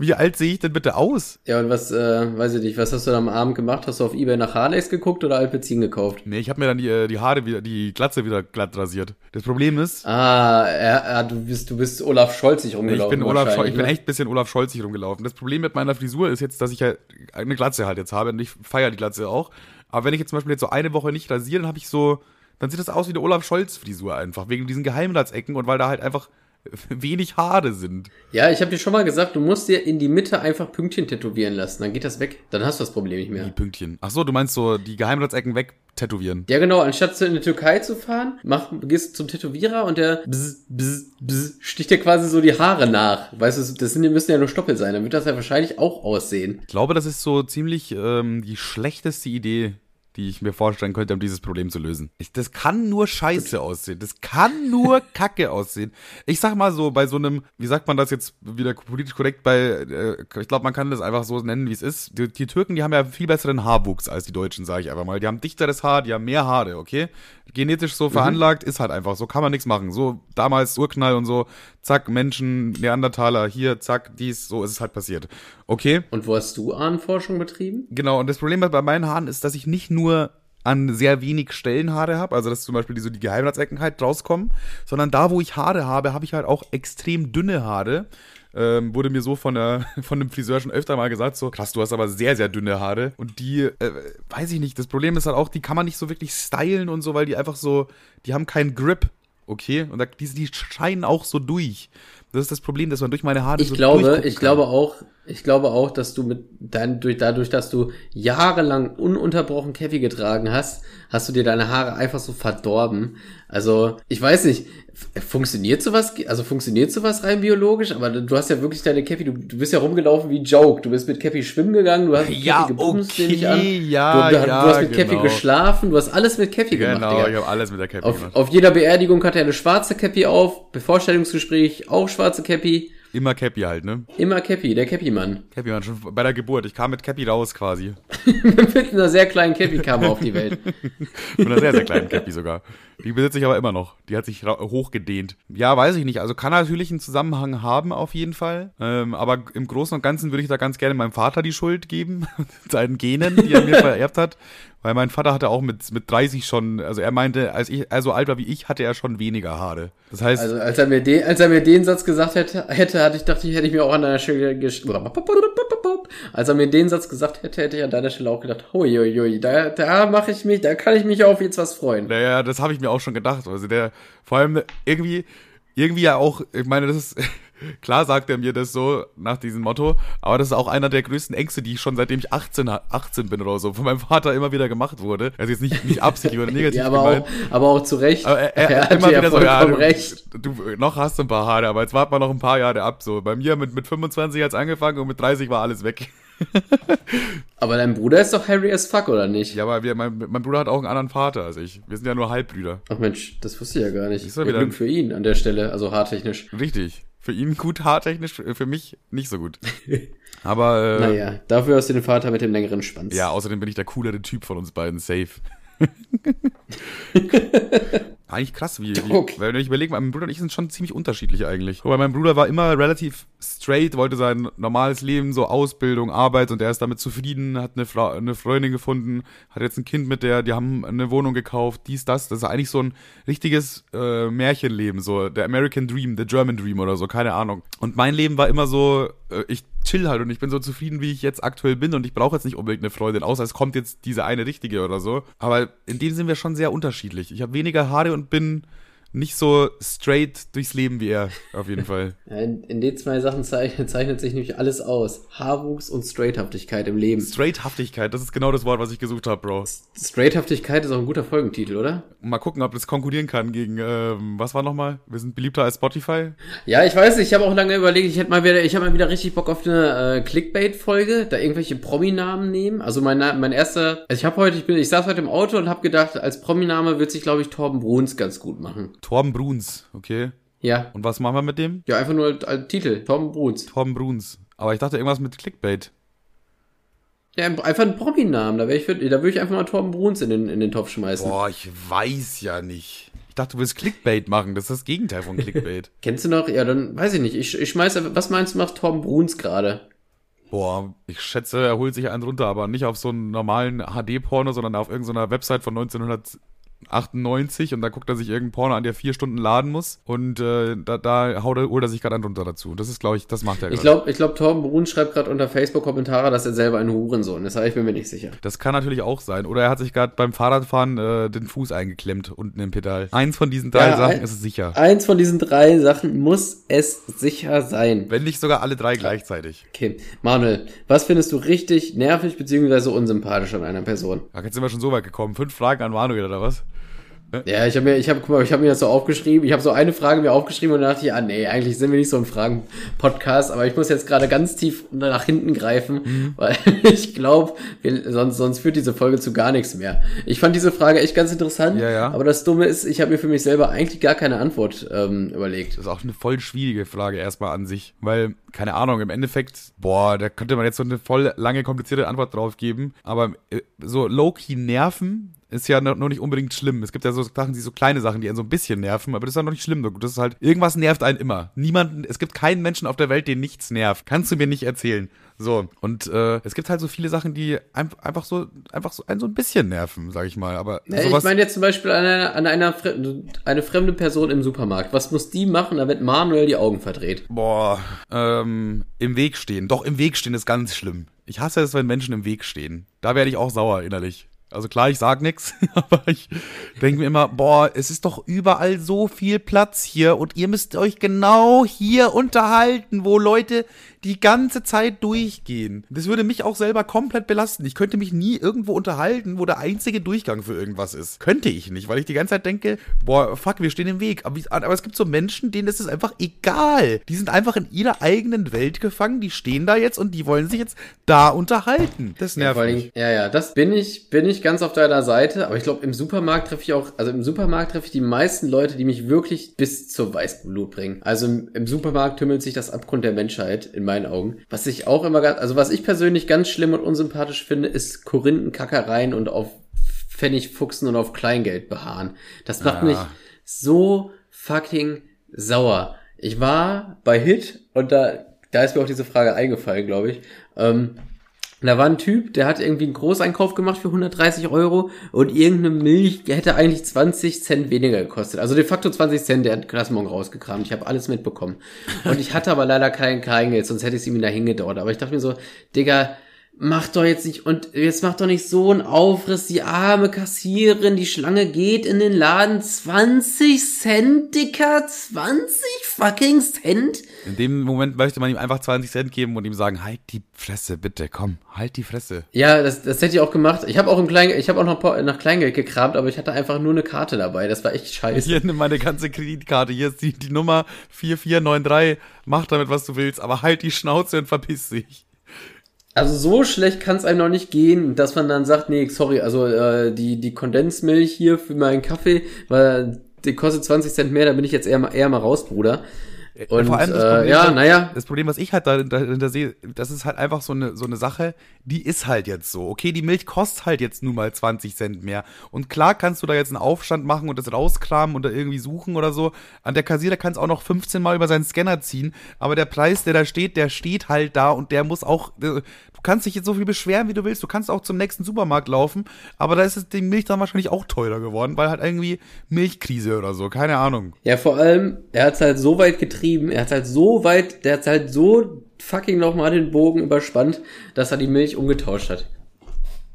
Wie alt sehe ich denn bitte aus? Ja, und was, äh, weiß ich nicht, was hast du da am Abend gemacht? Hast du auf Ebay nach Harleys geguckt oder Alpezin gekauft? Nee, ich habe mir dann die, äh, die Haare wieder, die Glatze wieder glatt rasiert. Das Problem ist, Ah, er, du bist, du bist Olaf Scholzig ich rumgelaufen. bin Olaf Scholz, ich bin echt ein bisschen Olaf Scholzig rumgelaufen. Das Problem mit meiner Frisur ist jetzt, dass ich ja eine Glatze halt jetzt habe und ich feiere die Glatze auch. Aber wenn ich jetzt zum Beispiel jetzt so eine Woche nicht rasiere, dann habe ich so, dann sieht das aus wie eine Olaf Scholz Frisur einfach, wegen diesen Geheimratsecken und weil da halt einfach wenig Haare sind. Ja, ich habe dir schon mal gesagt, du musst dir in die Mitte einfach Pünktchen tätowieren lassen. Dann geht das weg. Dann hast du das Problem nicht Die mehr. Pünktchen. Ach so, du meinst so die Geheimratsecken weg tätowieren. Ja, genau. Anstatt in die Türkei zu fahren, mach, gehst zum Tätowierer und der bzz, bzz, bzz, sticht dir quasi so die Haare nach. Weißt du, das sind, die müssen ja nur Stoppel sein. Dann wird das ja wahrscheinlich auch aussehen. Ich glaube, das ist so ziemlich ähm, die schlechteste Idee, die ich mir vorstellen könnte, um dieses Problem zu lösen. Ich, das kann nur scheiße aussehen. Das kann nur kacke aussehen. Ich sag mal so, bei so einem, wie sagt man das jetzt wieder politisch korrekt, bei, äh, ich glaube, man kann das einfach so nennen, wie es ist. Die, die Türken, die haben ja viel besseren Haarwuchs als die Deutschen, sage ich einfach mal. Die haben dichteres Haar, die haben mehr Haare, okay? Genetisch so veranlagt, ist halt einfach so, kann man nichts machen. So damals Urknall und so, zack, Menschen, Neandertaler, hier, zack, dies, so ist es halt passiert. Okay? Und wo hast du Ahnenforschung betrieben? Genau, und das Problem bei meinen Haaren ist, dass ich nicht nur an sehr wenig Stellen Haare habe, also dass zum Beispiel die, so die Geheimratsecken halt rauskommen, sondern da, wo ich Haare habe, habe ich halt auch extrem dünne Haare. Ähm, wurde mir so von, der, von dem Friseur schon öfter mal gesagt, so krass, du hast aber sehr, sehr dünne Haare. Und die, äh, weiß ich nicht, das Problem ist halt auch, die kann man nicht so wirklich stylen und so, weil die einfach so, die haben keinen Grip, okay? Und da, die, die scheinen auch so durch. Das ist das Problem, dass man durch meine Haare Ich so glaube, ich kann. glaube auch, ich glaube auch, dass du mit dein, durch, dadurch, dass du jahrelang ununterbrochen Käfig getragen hast, hast du dir deine Haare einfach so verdorben. Also, ich weiß nicht, funktioniert sowas, also funktioniert sowas rein biologisch, aber du hast ja wirklich deine Käffi, du, du bist ja rumgelaufen wie Joke, du bist mit Käffi schwimmen gegangen, du hast mit Ja, Käffi gebumst, okay, ich an. ja, du, du, ja, du hast mit Käffi genau. geschlafen, du hast alles mit Käffi gemacht, Genau, ich habe alles mit der Cappy Auf, gemacht. auf jeder Beerdigung hat er eine schwarze Käppi auf, Bevorstellungsgespräch auch schwarze Käppi. Immer Cappy halt, ne? Immer Cappy, der Cappy-Mann. Cappy Mann, schon bei der Geburt. Ich kam mit Cappy raus quasi. Mit einer sehr kleinen Cappy kam er auf die Welt. Mit einer sehr, sehr kleinen Cappy sogar. Die besitze ich aber immer noch. Die hat sich hochgedehnt. Ja, weiß ich nicht. Also kann natürlich einen Zusammenhang haben, auf jeden Fall. Ähm, aber im Großen und Ganzen würde ich da ganz gerne meinem Vater die Schuld geben. Seinen Genen, die er mir vererbt hat. Weil mein Vater hatte auch mit, mit 30 schon, also er meinte, als ich, er so alt war wie ich, hatte er schon weniger Haare. Das heißt, Also als er mir den, als er mir den Satz gesagt hätte, hätte, hatte ich dachte ich, hätte ich mir auch an deiner Stelle als er mir den Satz gesagt hätte, hätte ich an deiner Stelle auch gedacht, huiuiui, da, da mache ich mich, da kann ich mich auf jetzt was freuen. Naja, das habe ich mir auch schon gedacht. Also der, vor allem irgendwie, irgendwie ja auch, ich meine, das ist, klar sagt er mir das so nach diesem Motto, aber das ist auch einer der größten Ängste, die ich schon seitdem ich 18, ha- 18 bin oder so, von meinem Vater immer wieder gemacht wurde. Also jetzt nicht, nicht absichtlich oder negativ Ja, aber gemeint. auch, aber auch zu Recht. Aber er, er, hatte immer ja wieder so, ja, du, recht. du, noch hast du ein paar Haare, aber jetzt warten wir noch ein paar Jahre ab. So, bei mir mit, mit 25 hat's angefangen und mit 30 war alles weg. Aber dein Bruder ist doch Harry as fuck, oder nicht? Ja, aber wir, mein, mein Bruder hat auch einen anderen Vater als ich. Wir sind ja nur Halbbrüder. Ach Mensch, das wusste ich ja gar nicht. Ist Ja, Glück für ihn an der Stelle, also haartechnisch. Richtig. Für ihn gut haartechnisch, für für mich nicht so gut. Aber äh, Naja, dafür hast du den Vater mit dem längeren Schwanz. ja, außerdem bin ich der coolere Typ von uns beiden, safe. Eigentlich krass, wie, wie Okay. weil wenn ich überlege, mein Bruder und ich sind schon ziemlich unterschiedlich eigentlich. Weil mein Bruder war immer relativ straight, wollte sein normales Leben, so Ausbildung, Arbeit und er ist damit zufrieden, hat eine, Frau, eine Freundin gefunden, hat jetzt ein Kind mit der, die haben eine Wohnung gekauft, dies, das. Das ist eigentlich so ein richtiges äh, Märchenleben, so der American Dream, der German Dream oder so, keine Ahnung. Und mein Leben war immer so, äh, ich chill halt und ich bin so zufrieden, wie ich jetzt aktuell bin und ich brauche jetzt nicht unbedingt eine Freundin, außer es kommt jetzt diese eine richtige oder so. Aber in dem sind wir schon sehr unterschiedlich. Ich habe weniger Haare und bin nicht so straight durchs Leben wie er, auf jeden Fall. In, in den zwei Sachen zeichnet, zeichnet sich nämlich alles aus. Haarwuchs und Straighthaftigkeit im Leben. Straighthaftigkeit, das ist genau das Wort, was ich gesucht habe, Bro. Straighthaftigkeit ist auch ein guter Folgentitel, oder? Mal gucken, ob das konkurrieren kann gegen, ähm, was war nochmal? Wir sind beliebter als Spotify. Ja, ich weiß nicht, ich habe auch lange überlegt, ich hätte mal wieder, ich habe mal wieder richtig Bock auf eine äh, Clickbait-Folge, da irgendwelche Prominamen nehmen. Also mein, mein erster, also ich habe heute, ich bin, ich saß heute im Auto und habe gedacht, als Prominame wird sich, glaube ich, Torben Bruns ganz gut machen. Torben Bruns, okay. Ja. Und was machen wir mit dem? Ja, einfach nur als Titel, Torben Bruns. Torben Bruns. Aber ich dachte irgendwas mit Clickbait. Ja, einfach ein Prominamen, da da würde ich einfach mal Torben Bruns in den, in den Topf schmeißen. Boah, ich weiß ja nicht. Ich dachte, du willst Clickbait machen. Das ist das Gegenteil von Clickbait. Kennst du noch? Ja, dann weiß ich nicht. Ich, ich schmeiße, was meinst du, macht Torben Bruns gerade? Boah, ich schätze, er holt sich einen runter, aber nicht auf so einen normalen HD-Porno, sondern auf irgendeiner Website von 1998 und da guckt er sich irgendein Porno an, der vier Stunden laden muss und äh, da, da haut er, holt er sich gerade einen runter dazu. Das ist, glaube ich, das macht er Ich glaube, ich glaub, Torben Bruns schreibt gerade unter Facebook-Kommentare, dass er selber ein Hurensohn ist, aber ich bin mir nicht sicher. Das kann natürlich auch sein. Oder er hat sich gerade beim Fahrradfahren äh, den Fuß eingeklemmt unten im Pedal. Eins von diesen drei Ja, Sachen ein- ist es sicher. Eins von diesen drei Sachen muss es sicher sein. Wenn nicht sogar alle drei gleichzeitig. Okay, Manuel, was findest du richtig nervig bzw. unsympathisch an einer Person? Da jetzt sind wir schon so weit gekommen. Fünf Fragen an Manuel oder was? Ja, ich habe mir, ich habe, guck mal, ich habe mir das so aufgeschrieben. Ich habe so eine Frage mir aufgeschrieben und dann dachte ich, ah nee, eigentlich sind wir nicht so ein Fragen-Podcast, aber ich muss jetzt gerade ganz tief nach hinten greifen, weil ich glaube, sonst, sonst führt diese Folge zu gar nichts mehr. Ich fand diese Frage echt ganz interessant, Ja, ja. aber das Dumme ist, ich habe mir für mich selber eigentlich gar keine Antwort ähm, überlegt. Das ist auch eine voll schwierige Frage erstmal an sich, weil, keine Ahnung, im Endeffekt, boah, da könnte man jetzt so eine voll lange, komplizierte Antwort drauf geben, aber äh, so low-key nerven ist ja noch nicht unbedingt schlimm. Es gibt ja so Sachen, die so kleine Sachen, die einen so ein bisschen nerven, aber das ist ja noch nicht schlimm. Das ist halt, irgendwas nervt einen immer. Niemand, es gibt keinen Menschen auf der Welt, den nichts nervt. Kannst du mir nicht erzählen. So, und äh, es gibt halt so viele Sachen, die ein, einfach so, einfach so einen so ein bisschen nerven, sag ich mal. Aber Ja, ich meine jetzt zum Beispiel an einer, an einer Fre eine fremde Person im Supermarkt. Was muss die machen, damit Manuel die Augen verdreht? Boah, ähm, im Weg stehen. Doch, im Weg stehen ist ganz schlimm. Ich hasse es, wenn Menschen im Weg stehen. Da werde ich auch sauer innerlich. Also klar, ich sag nix, aber ich denke mir immer, boah, es ist doch überall so viel Platz hier und ihr müsst euch genau hier unterhalten, wo Leute die ganze Zeit durchgehen. Das würde mich auch selber komplett belasten. Ich könnte mich nie irgendwo unterhalten, wo der einzige Durchgang für irgendwas ist. Könnte ich nicht, weil ich die ganze Zeit denke, boah, fuck, wir stehen im Weg. Aber, aber es gibt so Menschen, denen ist es einfach egal. Die sind einfach in ihrer eigenen Welt gefangen, die stehen da jetzt und die wollen sich jetzt da unterhalten. Das nervt Ja, mich. ja, ja, das bin ich, bin ich ganz auf deiner Seite, aber ich glaube, im Supermarkt treffe ich auch, also im Supermarkt treffe ich die meisten Leute, die mich wirklich bis zur Weißglut bringen. Also im, im Supermarkt tümmelt sich das Abgrund der Menschheit, in meinen Augen. Was ich auch immer ganz, also was ich persönlich ganz schlimm und unsympathisch finde, ist Korinthenkackereien und auf Pfennigfuchsen und auf Kleingeld beharren. Das macht Ah. mich so fucking sauer. Ich war bei Hit und da, da ist mir auch diese Frage eingefallen, glaube ich. Ähm, da war ein Typ, der hat irgendwie einen Großeinkauf gemacht für 130 Euro und irgendeine Milch hätte eigentlich 20 Cent weniger gekostet. Also de facto 20 Cent, der hat morgen rausgekramt. Ich habe alles mitbekommen. Und ich hatte aber leider kein Kleingeld, sonst hätte ich es ihm da hingedauert. Aber ich dachte mir so, Digga, mach doch jetzt nicht, und jetzt mach doch nicht so einen Aufriss, die arme Kassiererin, die Schlange geht in den Laden, 20 Cent, Dicker, 20 fucking Cent? In dem Moment möchte man ihm einfach 20 Cent geben und ihm sagen, halt die Fresse, bitte, komm, halt die Fresse. Ja, das, das hätte ich auch gemacht. Ich habe auch im Klein, ich habe auch noch nach Kleingeld gekramt, aber ich hatte einfach nur eine Karte dabei. Das war echt scheiße. Hier nimm meine ganze Kreditkarte, hier ist die, die Nummer 4493, mach damit, was du willst, aber halt die Schnauze und verpiss dich. Also so schlecht kann es einem noch nicht gehen, dass man dann sagt, nee, sorry, also äh, die die Kondensmilch hier für meinen Kaffee, weil die kostet 20 Cent mehr, da bin ich jetzt eher mal eher mal raus, Bruder. Und Vor allem das äh, Problem, ja, das- naja, Das Problem, was ich halt dahinter, dahinter sehe, das ist halt einfach so eine, so eine Sache, die ist halt jetzt so. Okay, die Milch kostet halt jetzt nun mal 20 Cent mehr. Und klar kannst du da jetzt einen Aufstand machen und das rauskramen oder irgendwie suchen oder so. An der Kassierer kann es auch noch 15 Mal über seinen Scanner ziehen. Aber der Preis, der da steht, der steht halt da und der muss auch. Du kannst dich jetzt so viel beschweren, wie du willst. Du kannst auch zum nächsten Supermarkt laufen. Aber da ist es die Milch dann wahrscheinlich auch teurer geworden, weil halt irgendwie Milchkrise oder so. Keine Ahnung. ja vor allem, er hat's halt so weit getrieben, er hat halt so weit, der hat halt so fucking nochmal den Bogen überspannt, dass er die Milch umgetauscht hat.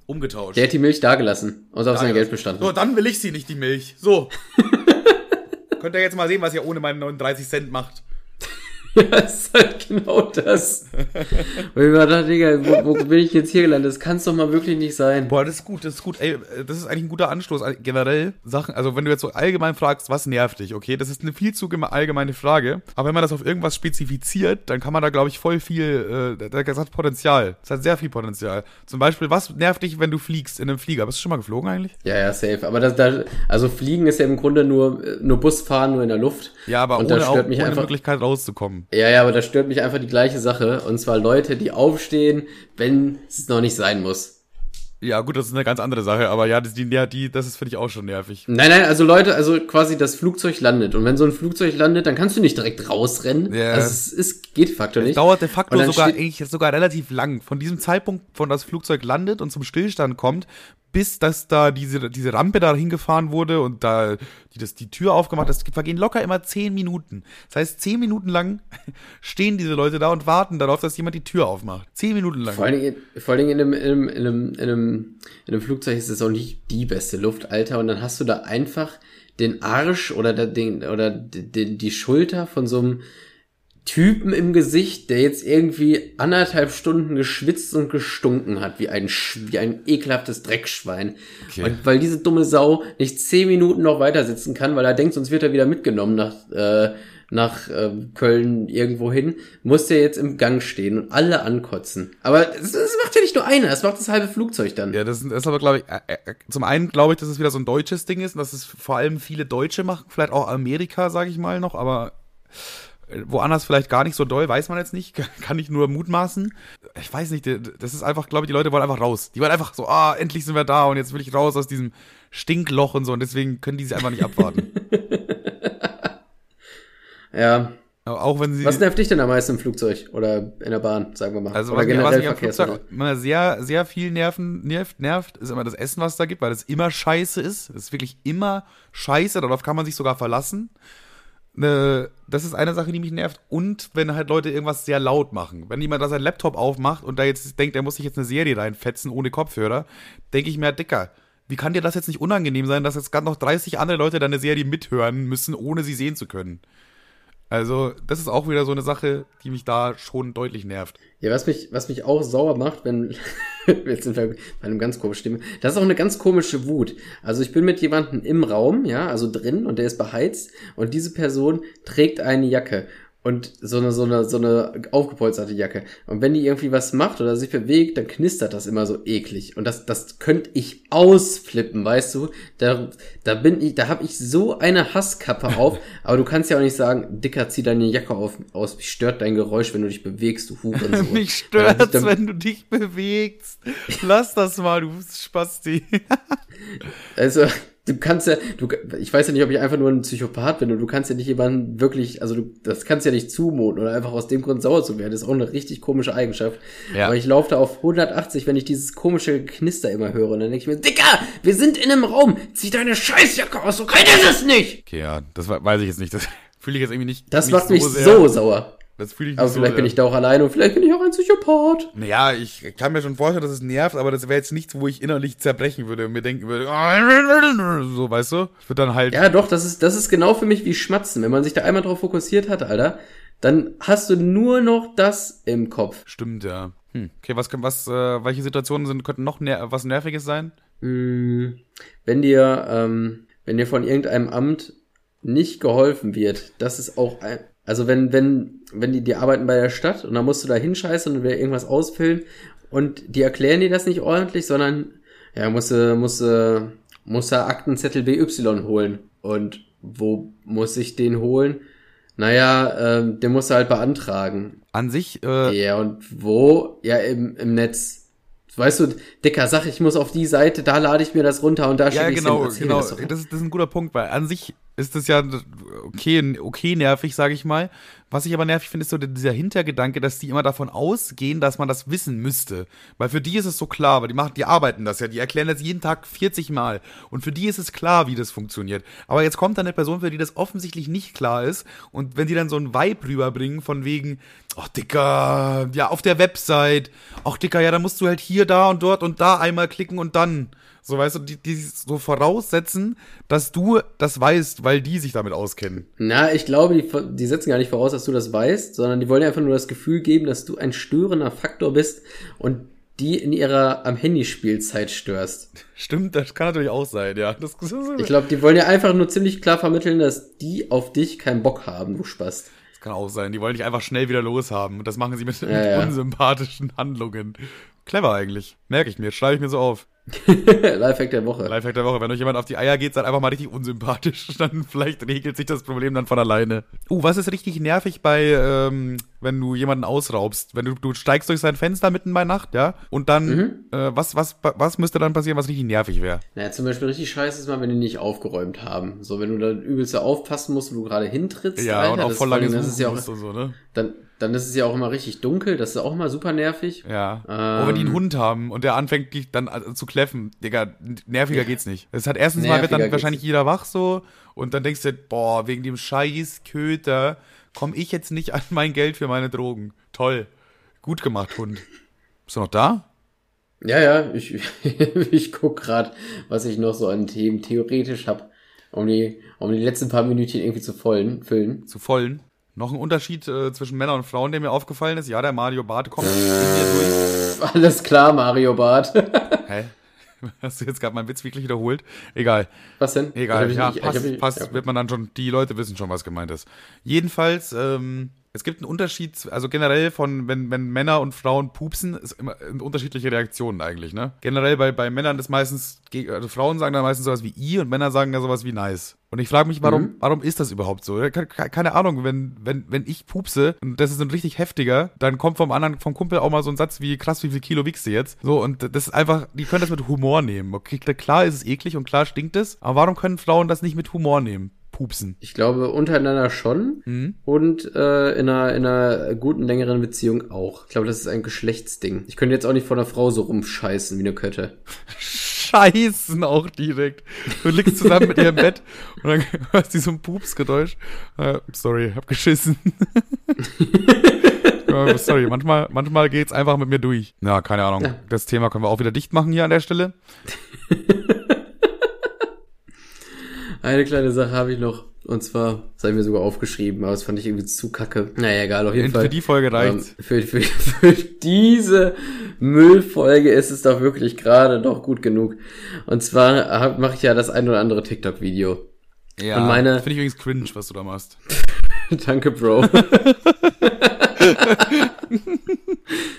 Umgetauscht. Der hat die Milch dagelassen und auf sein Geld bestanden. So, dann will ich sie nicht, die Milch. So. Könnt ihr jetzt mal sehen, was ihr ohne meinen 39 Cent macht. Ja, ist halt genau das. Und ich war da, Digga, wo, wo bin ich jetzt hier gelandet? Das kann's doch mal wirklich nicht sein. Boah, das ist gut, das ist gut. Ey, das ist eigentlich ein guter Anstoß. Generell Sachen, also wenn du jetzt so allgemein fragst, was nervt dich, okay, das ist eine viel zu geme- allgemeine Frage. Aber wenn man das auf irgendwas spezifiziert, dann kann man da, glaube ich, voll viel, äh, das hat Potenzial. Das hat sehr viel Potenzial. Zum Beispiel, was nervt dich, wenn du fliegst in einem Flieger? Bist du schon mal geflogen eigentlich? Ja, ja, safe. Aber das, da, also Fliegen ist ja im Grunde nur, nur Busfahren, nur in der Luft. Ja, aber Und ohne, auch, ohne einfach, Möglichkeit rauszukommen. Ja, ja, aber da stört mich einfach die gleiche Sache. Und zwar Leute, die aufstehen, wenn es noch nicht sein muss. Ja, gut, das ist eine ganz andere Sache, aber ja, das, die, ja, die, das ist, finde ich, auch schon nervig. Nein, nein, also Leute, also quasi das Flugzeug landet. Und wenn so ein Flugzeug landet, dann kannst du nicht direkt rausrennen. Ja. Also es, es geht de facto nicht. dauert de facto sogar eigentlich sogar relativ lang. Von diesem Zeitpunkt, von das Flugzeug landet und zum Stillstand kommt, bis dass da diese, diese Rampe da hingefahren wurde und da die, das, die Tür aufgemacht ist, vergehen locker immer zehn Minuten. Das heißt, zehn Minuten lang stehen diese Leute da und warten darauf, dass jemand die Tür aufmacht. Zehn Minuten lang. Vor allen Dingen, vor allen Dingen in, einem, in, einem, in, einem, in, einem, in einem Flugzeug ist es auch nicht die beste Luft, Alter. Und dann hast du da einfach den Arsch oder, der, den, oder die, die Schulter von so einem Typen im Gesicht, der jetzt irgendwie anderthalb Stunden geschwitzt und gestunken hat, wie ein, wie ein ekelhaftes Dreckschwein. Okay. Und weil diese dumme Sau nicht zehn Minuten noch weiter sitzen kann, weil er denkt, sonst wird er wieder mitgenommen nach, äh, nach äh, Köln irgendwo hin, muss der jetzt im Gang stehen und alle ankotzen. Aber es, es macht ja nicht nur einer, es macht das halbe Flugzeug dann. Ja, das ist, das ist aber, glaube ich, äh, äh, zum einen glaube ich, dass es wieder so ein deutsches Ding ist und dass es vor allem viele Deutsche machen, vielleicht auch Amerika, sage ich mal noch, aber woanders vielleicht gar nicht so doll, weiß man jetzt nicht, kann ich nur mutmaßen. Ich weiß nicht, das ist einfach, glaube ich, die Leute wollen einfach raus. Die wollen einfach so, ah, endlich sind wir da und jetzt will ich raus aus diesem Stinkloch und so und deswegen können die sich einfach nicht abwarten. Ja. Auch wenn sie. Was nervt dich denn am meisten im Flugzeug oder in der Bahn, sagen wir mal? Also oder was, mir, was mich am Verkehrsmittel? Flugzeug immer sehr, sehr viel nerven, nervt, nervt, ist immer das Essen, was es da gibt, weil es immer scheiße ist. Es ist wirklich immer scheiße, darauf kann man sich sogar verlassen. Ne, das ist eine Sache, die mich nervt. Und wenn halt Leute irgendwas sehr laut machen. Wenn jemand da seinen Laptop aufmacht und da jetzt denkt, er muss sich jetzt eine Serie reinfetzen ohne Kopfhörer, denke ich mir, Dicker, wie kann dir das jetzt nicht unangenehm sein, dass jetzt gerade noch 30 andere Leute deine Serie mithören müssen, ohne sie sehen zu können? Also, das ist auch wieder so eine Sache, die mich da schon deutlich nervt. Ja, was mich, was mich auch sauer macht, wenn, jetzt sind wir bei einem ganz komischen Thema, das ist auch eine ganz komische Wut. Also ich bin mit jemandem im Raum, ja, also drin und der ist beheizt und diese Person trägt eine Jacke und so eine, so eine, so eine aufgepolsterte Jacke. Und wenn die irgendwie was macht oder sich bewegt, dann knistert das immer so eklig. Und das, das könnte ich ausflippen, weißt du? Da, da bin ich, da habe ich so eine Hasskappe auf. aber du kannst ja auch nicht sagen, Dicker, zieh deine Jacke auf, aus. Mich stört dein Geräusch, wenn du dich bewegst, du Hurensohn. Mich stört's, wenn du dich bewegst. Lass das mal, du Spasti. also, du kannst ja, du, ich weiß ja nicht, ob ich einfach nur ein Psychopath bin und du kannst ja nicht jemanden wirklich, also du, das kannst ja nicht zumuten oder einfach aus dem Grund sauer zu werden. Das ist auch eine richtig komische Eigenschaft. Ja. Aber ich laufe da auf 180, wenn ich dieses komische Knister immer höre und dann denke ich mir, Dicker, wir sind in einem Raum, zieh deine Scheißjacke aus, so kann ist es nicht! Okay, ja, das weiß ich jetzt nicht, das fühle ich jetzt irgendwie nicht. Das nicht macht so mich sehr. so sauer. Das fühle ich nicht Aber so, vielleicht bin ich da auch alleine und vielleicht bin ich auch ein Psychopath. Naja, ich kann mir schon vorstellen, dass es nervt, aber das wäre jetzt nichts, wo ich innerlich zerbrechen würde und mir denken würde, oh, so, weißt du? Ich würde dann halt. Ja, doch, das ist, das ist genau für mich wie Schmatzen. Wenn man sich da einmal drauf fokussiert hat, Alter, dann hast du nur noch das im Kopf. Stimmt, ja. Hm. Okay, was, was, äh, welche Situationen sind, könnten noch ner was Nerviges sein? Mm, wenn dir, ähm, wenn dir von irgendeinem Amt nicht geholfen wird, das ist auch ein, also wenn, wenn, wenn die, die arbeiten bei der Stadt und dann musst du da hinscheißen und will irgendwas ausfüllen und die erklären dir das nicht ordentlich, sondern ja, musst du, musst du, musst du Aktenzettel BY holen. Und wo muss ich den holen? Naja, ähm, den musst du halt beantragen. An sich, äh Ja, und wo? Ja, im, im Netz. Weißt du, Dicker, sag, ich muss auf die Seite, da lade ich mir das runter und da ja, schicke genau, ich genau. Das, das, ist, das ist ein guter Punkt, weil an sich ist das ja okay, okay nervig, sage ich mal. Was ich aber nervig finde, ist so dieser Hintergedanke, dass die immer davon ausgehen, dass man das wissen müsste. Weil für die ist es so klar, weil die machen, die arbeiten das ja, die erklären das jeden Tag 40 Mal. Und für die ist es klar, wie das funktioniert. Aber jetzt kommt dann eine Person, für die das offensichtlich nicht klar ist. Und wenn die dann so ein Vibe rüberbringen, von wegen, ach Dicker, ja, auf der Website, ach Dicker, ja, da musst du halt hier, da und dort und da einmal klicken und dann. So, weißt du, die, die so voraussetzen, dass du das weißt, weil die sich damit auskennen. Na, ich glaube, die, die setzen gar nicht voraus, dass du das weißt, sondern die wollen einfach nur das Gefühl geben, dass du ein störender Faktor bist und die in ihrer am Handyspielzeit störst. Stimmt, das kann natürlich auch sein, ja. Das, ich glaube, die wollen ja einfach nur ziemlich klar vermitteln, dass die auf dich keinen Bock haben, du Spast. Das kann auch sein. Die wollen dich einfach schnell wieder loshaben. Und das machen sie mit, ja, mit ja. unsympathischen Handlungen. Clever eigentlich. Merke ich mir, schreibe ich mir so auf. Lifehack der Woche. Lifehack der Woche. Wenn euch jemand auf die Eier geht, seid einfach mal richtig unsympathisch. Dann vielleicht regelt sich das Problem dann von alleine. Uh, was ist richtig nervig bei, ähm, wenn du jemanden ausraubst? Wenn du, du steigst durch sein Fenster mitten bei Nacht, ja? Und dann, mhm. äh, was, was, was müsste dann passieren, was richtig nervig wäre? Naja, zum Beispiel richtig scheiße ist mal, wenn die nicht aufgeräumt haben. So, wenn du da übelst aufpassen musst, wo du gerade hintrittst. Ja, Alter, und auch voll lange das ist ja auch, so, ne? Dann, dann ist es ja auch immer richtig dunkel, das ist auch immer super nervig. Ja. Ähm, Oder die einen Hund haben und der anfängt dann zu kläffen. Digga, nerviger ja. geht's nicht. Es hat erstens nerviger mal wird dann wahrscheinlich nicht. jeder wach so und dann denkst du, boah, wegen dem scheiß Köter komme ich jetzt nicht an mein Geld für meine Drogen. Toll. Gut gemacht, Hund. Bist du noch da? Ja, ja, ich, ich guck gerade, was ich noch so an Themen theoretisch habe, um die, um die letzten paar Minuten irgendwie zu vollen, füllen. Zu vollen? Noch ein Unterschied äh, zwischen Männern und Frauen, der mir aufgefallen ist. Ja, der Mario Bart kommt in mir durch. Alles klar, Mario Bart. Hä? Hast du jetzt gerade meinen Witz wirklich wiederholt? Egal. Was denn? Egal, ja, nicht, passt, passt ja. wird man dann schon, die Leute wissen schon, was gemeint ist. Jedenfalls, ähm, es gibt einen Unterschied, also generell von, wenn, wenn Männer und Frauen pupsen, ist immer unterschiedliche Reaktionen eigentlich, ne? Generell bei, bei Männern ist meistens, also Frauen sagen dann meistens sowas wie i und Männer sagen ja sowas wie nice. Und ich frage mich, warum, mhm. warum ist das überhaupt so? Keine Ahnung, wenn, wenn, wenn ich pupse und das ist ein richtig heftiger, dann kommt vom anderen, vom Kumpel auch mal so ein Satz wie, krass, wie viel Kilo wiegst du jetzt? So, und das ist einfach, die können das mit Humor nehmen. Okay, klar ist es eklig und klar stinkt es, aber warum können Frauen das nicht mit Humor nehmen? Pupsen? Ich glaube untereinander schon mhm. und äh, in, einer, in einer guten, längeren Beziehung auch. Ich glaube, das ist ein Geschlechtsding. Ich könnte jetzt auch nicht vor einer Frau so rumscheißen wie eine Kötte. Scheißen auch direkt. Du liegst zusammen mit ihr im Bett und dann hörst du so ein Pupsgeräusch. Uh, sorry, hab geschissen. sorry, manchmal, manchmal geht's einfach mit mir durch. Ja, keine Ahnung. Ja. Das Thema können wir auch wieder dicht machen hier an der Stelle. Eine kleine Sache habe ich noch. Und zwar, das habe ich mir sogar aufgeschrieben, aber das fand ich irgendwie zu kacke. Naja, egal, auf jeden Für Fall. die Folge reicht's. Ähm, für, für, für diese Müllfolge ist es doch wirklich gerade noch gut genug. Und zwar mache ich ja das ein oder andere TikTok-Video. Ja, und meine- finde ich übrigens cringe, was du da machst. Danke, Bro.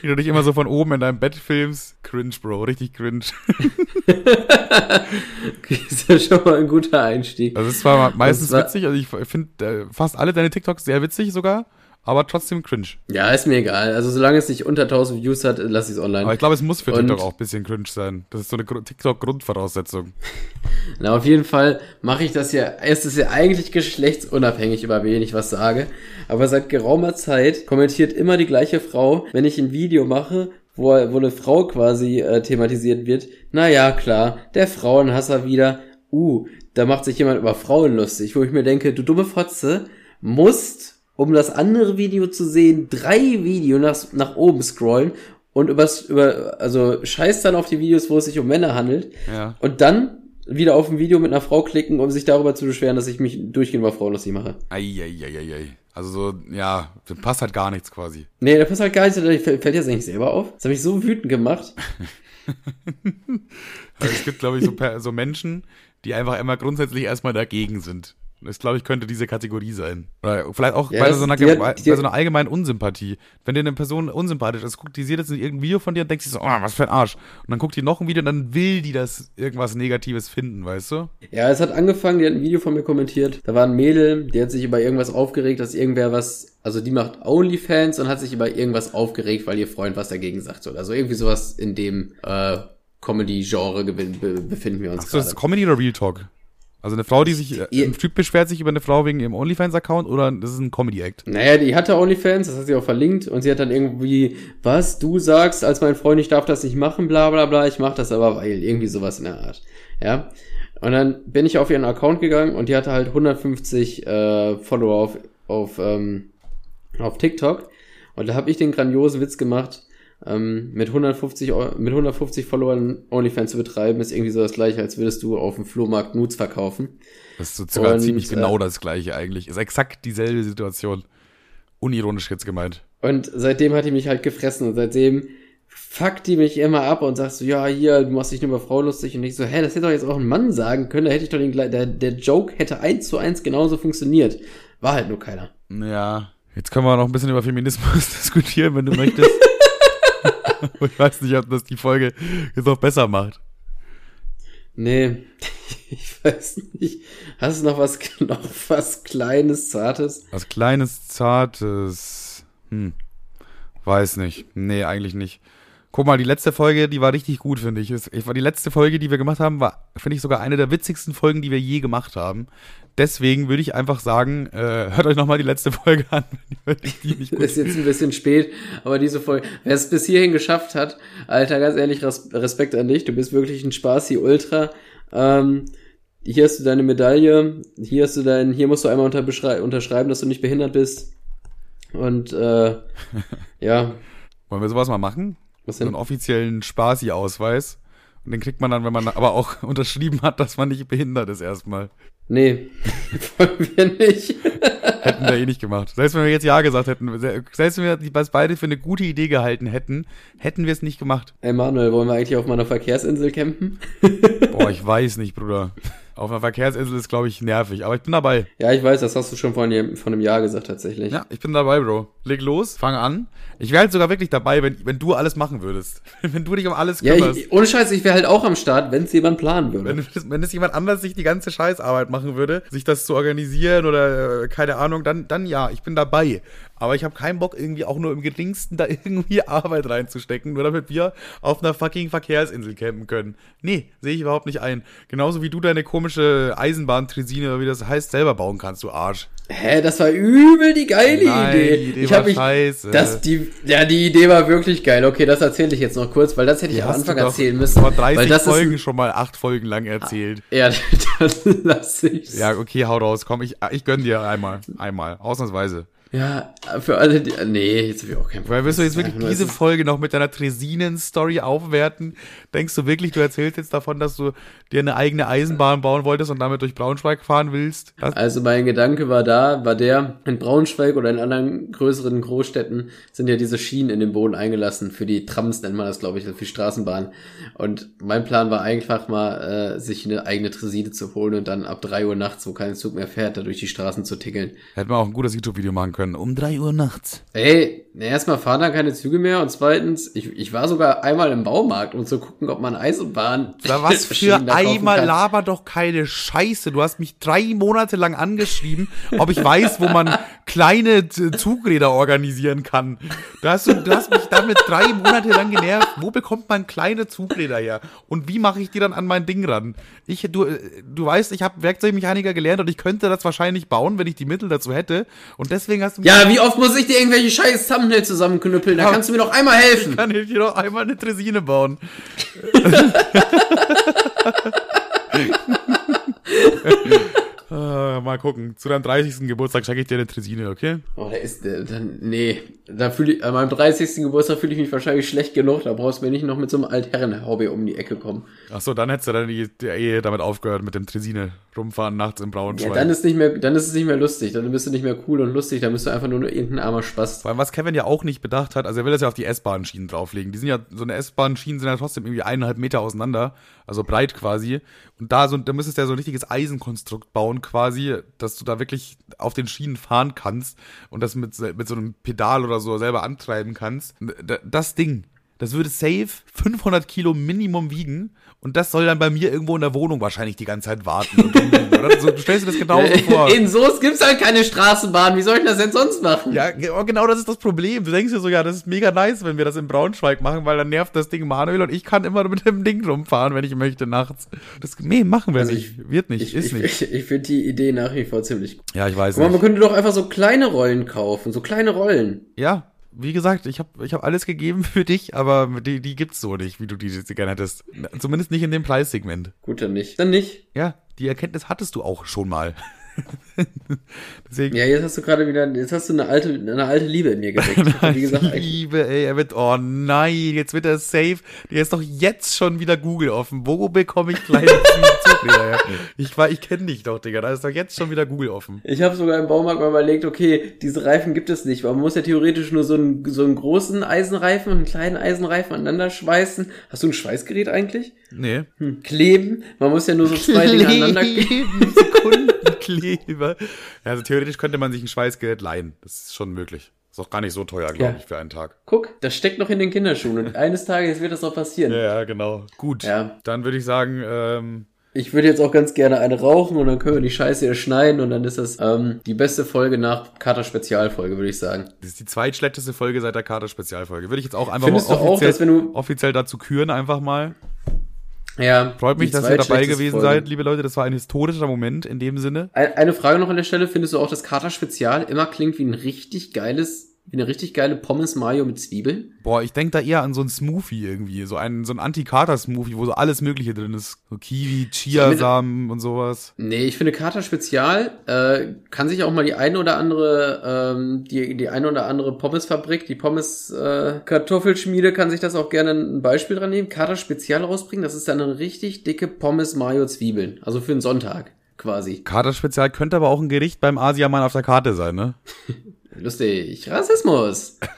Wie du dich immer so von oben in deinem Bett filmst. Cringe, Bro, richtig cringe. ist ja schon mal ein guter Einstieg. Also es ist zwar meistens zwar- witzig, also ich finde äh, fast alle deine TikToks sehr witzig sogar, aber trotzdem cringe. Ja, ist mir egal. Also solange es nicht unter 1000 Views hat, lass ich es online. Aber ich glaube, es muss für Und- TikTok auch ein bisschen cringe sein. Das ist so eine Gru- TikTok-Grundvoraussetzung. Na, auf jeden Fall mache ich das ja, es ist ja eigentlich geschlechtsunabhängig, über wen ich was sage. Aber seit geraumer Zeit kommentiert immer die gleiche Frau, wenn ich ein Video mache, wo, wo eine Frau quasi äh, thematisiert wird. Na ja, klar, der Frauenhasser wieder. Uh, da macht sich jemand über Frauen lustig, wo ich mir denke, du dumme Fotze, musst, um das andere Video zu sehen, drei Videos nach, nach oben scrollen und übers, über, also scheiß dann auf die Videos, wo es sich um Männer handelt. Ja. Und dann wieder auf ein Video mit einer Frau klicken, um sich darüber zu beschweren, dass ich mich durchgehend über Frauen lustig mache. Eieieiei. Also so, ja, das passt halt gar nichts quasi. Nee, da passt halt gar nicht, da fällt das eigentlich selber auf? Das habe ich so wütend gemacht. Also es gibt, glaube ich, so, so Menschen, die einfach immer grundsätzlich erstmal dagegen sind. Das, glaube ich, könnte diese Kategorie sein. Oder vielleicht auch Ja, bei, das- so einer, die bei, die bei so einer allgemeinen Unsympathie. Wenn dir eine Person unsympathisch ist, guckt die sieht jetzt in irgendein Video von dir und denkt sich so, oh, was für ein Arsch. Und dann guckt die noch ein Video und dann will die das irgendwas Negatives finden, weißt du? Ja, es hat angefangen, die hat ein Video von mir kommentiert. Da war ein Mädel, die hat sich über irgendwas aufgeregt, dass irgendwer was, also die macht Onlyfans und hat sich über irgendwas aufgeregt, weil ihr Freund was dagegen sagt. Oder so irgendwie sowas in dem äh, Comedy-Genre befinden wir uns Achso, das ist. Comedy oder Real Talk? Also eine Frau, die sich, äh, Ihr- ein Typ beschwert sich über eine Frau wegen ihrem OnlyFans-Account oder das ist ein Comedy-Act? Naja, die hatte Onlyfans, das hat sie auch verlinkt und sie hat dann irgendwie, was du sagst, als mein Freund, ich darf das nicht machen, bla bla bla, ich mach das aber, weil, irgendwie sowas in der Art. Ja. Und dann bin ich auf ihren Account gegangen und die hatte halt 150 äh, Follower auf, auf, ähm, auf TikTok. Und da habe ich den grandiosen Witz gemacht, ähm, mit 150, Eu- mit 150 Followern OnlyFans zu betreiben, ist irgendwie so das gleiche, als würdest du auf dem Flohmarkt Nudes verkaufen. Das ist so sogar Und, ziemlich äh, genau das gleiche eigentlich. Ist exakt dieselbe Situation. Unironisch jetzt gemeint. Und seitdem hat die mich halt gefressen und seitdem fuckt die mich immer ab und sagt so, ja, hier, du machst dich nur über Frau lustig und ich so, hä, das hätte doch jetzt auch ein Mann sagen können, da hätte ich doch den, der, der Joke hätte eins zu eins genauso funktioniert. War halt nur keiner. Ja, jetzt können wir noch ein bisschen über Feminismus diskutieren, wenn du möchtest. ich weiß nicht, ob das die Folge jetzt noch besser macht. Nee, ich weiß nicht. Hast du noch was, noch was Kleines, Zartes? Was kleines, zartes. Hm. Weiß nicht. Nee, eigentlich nicht. Guck mal, die letzte Folge, die war richtig gut, finde ich. Ich war die letzte Folge, die wir gemacht haben, war, finde ich, sogar eine der witzigsten Folgen, die wir je gemacht haben. Deswegen würde ich einfach sagen, äh, hört euch nochmal die letzte Folge an, wenn die, die nicht gut Ist jetzt ein bisschen spät, aber diese Folge, wer es bis hierhin geschafft hat, Alter, ganz ehrlich, Res Respekt an dich, du bist wirklich ein Spaßi Ultra. Ähm, hier hast du deine Medaille, hier hast du dein, hier musst du einmal unterschreiben, dass du nicht behindert bist. Und äh, ja, Wollen wir sowas mal machen? Was So einen denn? offiziellen Spaßi-Ausweis. Und den kriegt man dann, wenn man aber auch unterschrieben hat, dass man nicht behindert ist erstmal. Nee, wollen wir nicht. Hätten wir eh nicht gemacht. Selbst wenn wir jetzt Ja gesagt hätten, selbst wenn wir das beide für eine gute Idee gehalten hätten, hätten wir es nicht gemacht. Ey Manuel, wollen wir eigentlich auf meiner Verkehrsinsel campen? Boah, ich weiß nicht, Bruder. Auf einer Verkehrsinsel ist, glaube ich, nervig. Aber ich bin dabei. Ja, ich weiß, das hast du schon vor einem, vor einem Jahr gesagt tatsächlich. Ja, ich bin dabei, Bro. Leg los, fang an. Ich wäre halt sogar wirklich dabei, wenn, wenn du alles machen würdest. wenn du dich um alles Ja, kümmerst. ich, ohne Scheiß, ich wäre halt auch am Start, wenn es jemand planen würde. Wenn, es- wenn es jemand anders sich die ganze Scheißarbeit machen würde, sich das zu organisieren oder äh, keine Ahnung, dann, dann ja, ich bin dabei. Aber ich habe keinen Bock, irgendwie auch nur im geringsten da irgendwie Arbeit reinzustecken, nur damit wir auf einer fucking Verkehrsinsel campen können. Nee, sehe ich überhaupt nicht ein. Genauso wie du deine komische Eisenbahntresine oder wie das heißt, selber bauen kannst, du Arsch. Hä, das war übel die geile Nein, Idee. die Idee ich war mich, scheiße. Das, die, ja, die Idee war wirklich geil. Okay, das erzähle ich jetzt noch kurz, weil das hätte ich am Anfang erzählen müssen. Vor 30 weil das Folgen ist, schon mal acht Folgen lang erzählt. Ja, dann lass ich's. Ja, okay, hau raus, komm, ich, ich gönn dir einmal. Einmal. Ausnahmsweise. Ja, für alle, die. Nee, jetzt habe ich auch keinen Weil willst du jetzt wirklich nur- diese es ist- Folge noch mit deiner Tresinen-Story aufwerten? Denkst du wirklich, du erzählst jetzt davon, dass du dir eine eigene Eisenbahn bauen wolltest und damit durch Braunschweig fahren willst? Das, Also mein Gedanke war da, war der, in Braunschweig oder in anderen größeren Großstädten sind ja diese Schienen in den Boden eingelassen. Für die Trams nennt man das, glaube ich, für die Straßenbahn. Und mein Plan war einfach mal, äh, sich eine eigene Tresine zu holen und dann ab drei Uhr nachts, wo kein Zug mehr fährt, da durch die Straßen zu tickeln. hätte man auch ein gutes YouTube-Video machen können. Um drei Uhr nachts. Ey, na, erstmal fahren da keine Züge mehr und zweitens, ich, ich war sogar einmal im Baumarkt, um zu gucken, ob man Eisenbahn. Da was für einmal kann. laber doch keine Scheiße. Du hast mich drei Monate lang angeschrieben, ob ich weiß, wo man kleine Zugräder organisieren kann. Da hast du, du hast mich damit drei Monate lang genervt. Wo bekommt man kleine Zugräder her? Und wie mache ich die dann an mein Ding ran? Ich, du, äh, du weißt, ich habe Werkzeugmechaniker gelernt und ich könnte das wahrscheinlich bauen, wenn ich die Mittel dazu hätte. Und deswegen hast du mich Ja, wie oft muss ich dir irgendwelche scheiß Thumbnails zusammenknüppeln? Da kannst du mir doch einmal helfen. kann ich dir noch einmal eine Tresine bauen. äh, mal gucken. Zu deinem 30. Geburtstag schenke ich dir eine Tresine, okay? Oh, da ist der, dann, nee, da fühle ich, an meinem 30. Geburtstag fühle ich mich wahrscheinlich schlecht genug, da brauchst du mir nicht noch mit so einem Altherren-Hobby um die Ecke kommen. Ach so, dann hättest du dann die, die Ehe damit aufgehört mit dem Tresine rumfahren nachts im Ja, Braunschweig. dann ist nicht mehr, dann ist es nicht mehr lustig, dann bist du nicht mehr cool und lustig, dann bist du einfach nur irgendein armer Spaß. Vor allem, was Kevin ja auch nicht bedacht hat, also er will das ja auf die S-Bahn-Schienen drauflegen. Die sind ja, so eine S-Bahn-Schienen sind ja trotzdem irgendwie eineinhalb Meter auseinander, also breit quasi. Und da so, da müsstest du ja so ein richtiges Eisenkonstrukt bauen quasi, dass du da wirklich auf den Schienen fahren kannst und das mit, mit so einem Pedal oder so selber antreiben kannst. Das Ding, das würde safe 500 Kilo Minimum wiegen und das soll dann bei mir irgendwo in der Wohnung wahrscheinlich die ganze Zeit warten. Oder? So, du stellst dir das genau so vor. In Soest gibt's halt keine Straßenbahn, wie soll ich das denn sonst machen? Ja, oh, genau das ist das Problem. Du denkst dir so, ja, das ist mega nice, wenn wir das in Braunschweig machen, weil dann nervt das Ding Manuel und ich kann immer mit dem Ding rumfahren, wenn ich möchte nachts. Das, nee, machen wir Also nicht. Wird nicht, Ich, ist ich, nicht. ich, ich finde die Idee nach wie vor ziemlich gut. Ja, ich weiß Aber man nicht. könnte doch einfach so kleine Rollen kaufen, so kleine Rollen. Ja, wie gesagt, ich habe ich hab alles gegeben für dich, aber die, die gibt's so nicht, wie du die jetzt gerne hättest. Zumindest nicht in dem Preissegment. Gut, dann nicht. Dann nicht. Ja, die Erkenntnis hattest du auch schon mal. Deswegen. Ja, jetzt hast du gerade wieder, jetzt hast du eine alte, eine alte Liebe in mir geweckt. Wie gesagt, liebe, ey, er wird, oh nein, jetzt wird er safe. Der ist doch jetzt schon wieder Google offen. Wo bekomme ich kleine her? Ich war, ich kenne dich doch, Digga. Da ist doch jetzt schon wieder Google offen. Ich habe sogar im Baumarkt mal überlegt, okay, diese Reifen gibt es nicht, weil man muss ja theoretisch nur so einen, so einen großen Eisenreifen und einen kleinen Eisenreifen aneinander schweißen. Hast du ein Schweißgerät eigentlich? Nee. Hm. Kleben. Man muss ja nur so zwei Dinge aneinander Sekundenkleber. Ja, also theoretisch könnte man sich ein Schweißgerät leihen. Das ist schon möglich. Ist auch gar nicht so teuer, glaube Ja. ich, für einen Tag. Guck, das steckt noch in den Kinderschuhen und eines Tages wird das auch passieren. Ja, ja, genau. Gut. Ja. Dann würde ich sagen, ähm, Ich würde jetzt auch ganz gerne eine rauchen und dann können wir die Scheiße hier schneiden und dann ist das ähm, die beste Folge nach Kater Spezialfolge, würde ich sagen. das ist die zweitschlechteste Folge seit der Kater-Spezialfolge. Würde ich jetzt auch einfach Findest mal du auch, offiziell, dass wenn du offiziell dazu küren, einfach mal. Ja Freut mich, dass ihr dabei gewesen Folge. seid, liebe Leute. Das war ein historischer Moment in dem Sinne. Ein- Eine Frage noch an der Stelle, findest du auch, dass Kater Spezial immer klingt wie ein richtig geiles, eine richtig geile Pommes Mayo mit Zwiebeln? Boah, ich denke da eher an so ein Smoothie irgendwie. So ein, so ein Anti-Kater-Smoothie, wo so alles Mögliche drin ist. So Kiwi, Chiasamen und sowas. Nee, ich finde Kater Spezial äh, kann sich auch mal die eine oder andere ähm, die die eine oder andere Pommesfabrik, die Pommes äh, Kartoffelschmiede kann sich das auch gerne ein Beispiel dran nehmen. Kater Spezial rausbringen, das ist dann eine richtig dicke Pommes Mayo Zwiebeln, also für einen Sonntag quasi. Kater-Spezial könnte aber auch ein Gericht beim Asiamann auf der Karte sein, ne? Lustig, Rassismus.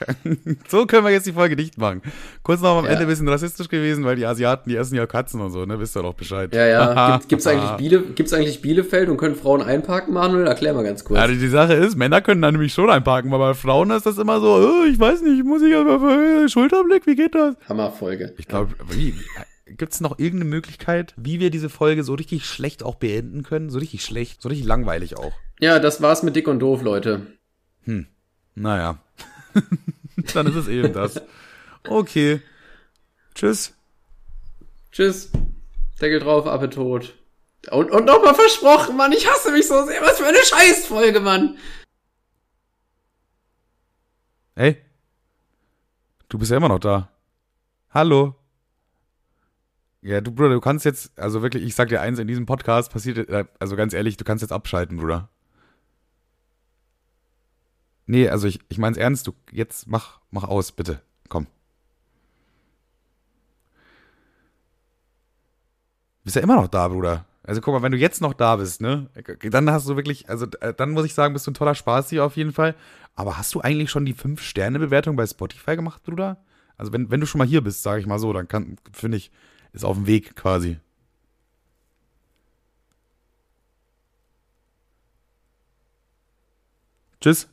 So können wir jetzt die Folge nicht machen. Kurz noch am Ja. Ende ein bisschen rassistisch gewesen, weil die Asiaten, die essen ja Katzen und so, ne? Wisst ihr doch Bescheid. Ja, ja. Gibt, gibt's eigentlich Biele, gibt's eigentlich Bielefeld und können Frauen einparken, Manuel? Erklär mal ganz kurz. Also die Sache ist, Männer können da nämlich schon einparken, aber bei Frauen ist das immer so, oh, ich weiß nicht, muss ich aber äh, Schulterblick, wie geht das? Hammerfolge. Ich glaube, wie, gibt es noch irgendeine Möglichkeit, wie wir diese Folge so richtig schlecht auch beenden können? So richtig schlecht, so richtig langweilig auch. Ja, das war's mit Dick und Doof, Leute. Naja. Dann ist es eben das. Okay. Tschüss. Tschüss. Deckel drauf, Appe tot. Und, und nochmal versprochen, Mann, ich hasse mich so sehr. Was für eine Scheißfolge, Mann. Hey. Du bist ja immer noch da. Hallo. Ja, du Bruder, du kannst jetzt, also wirklich, ich sag dir eins, in diesem Podcast passiert, äh, also ganz ehrlich, du kannst jetzt abschalten, Bruder. Nee, also ich, ich mein's ernst, du jetzt mach, mach aus, bitte. Komm. Bist ja immer noch da, Bruder. Also guck mal, wenn du jetzt noch da bist, ne, dann hast du wirklich, also äh, dann muss ich sagen, bist du ein toller Spaß hier auf jeden Fall. Aber hast du eigentlich schon die 5-Sterne-Bewertung bei Spotify gemacht, Bruder? Also wenn, wenn du schon mal hier bist, sage ich mal so, dann kann, finde ich, ist auf dem Weg quasi. Tschüss.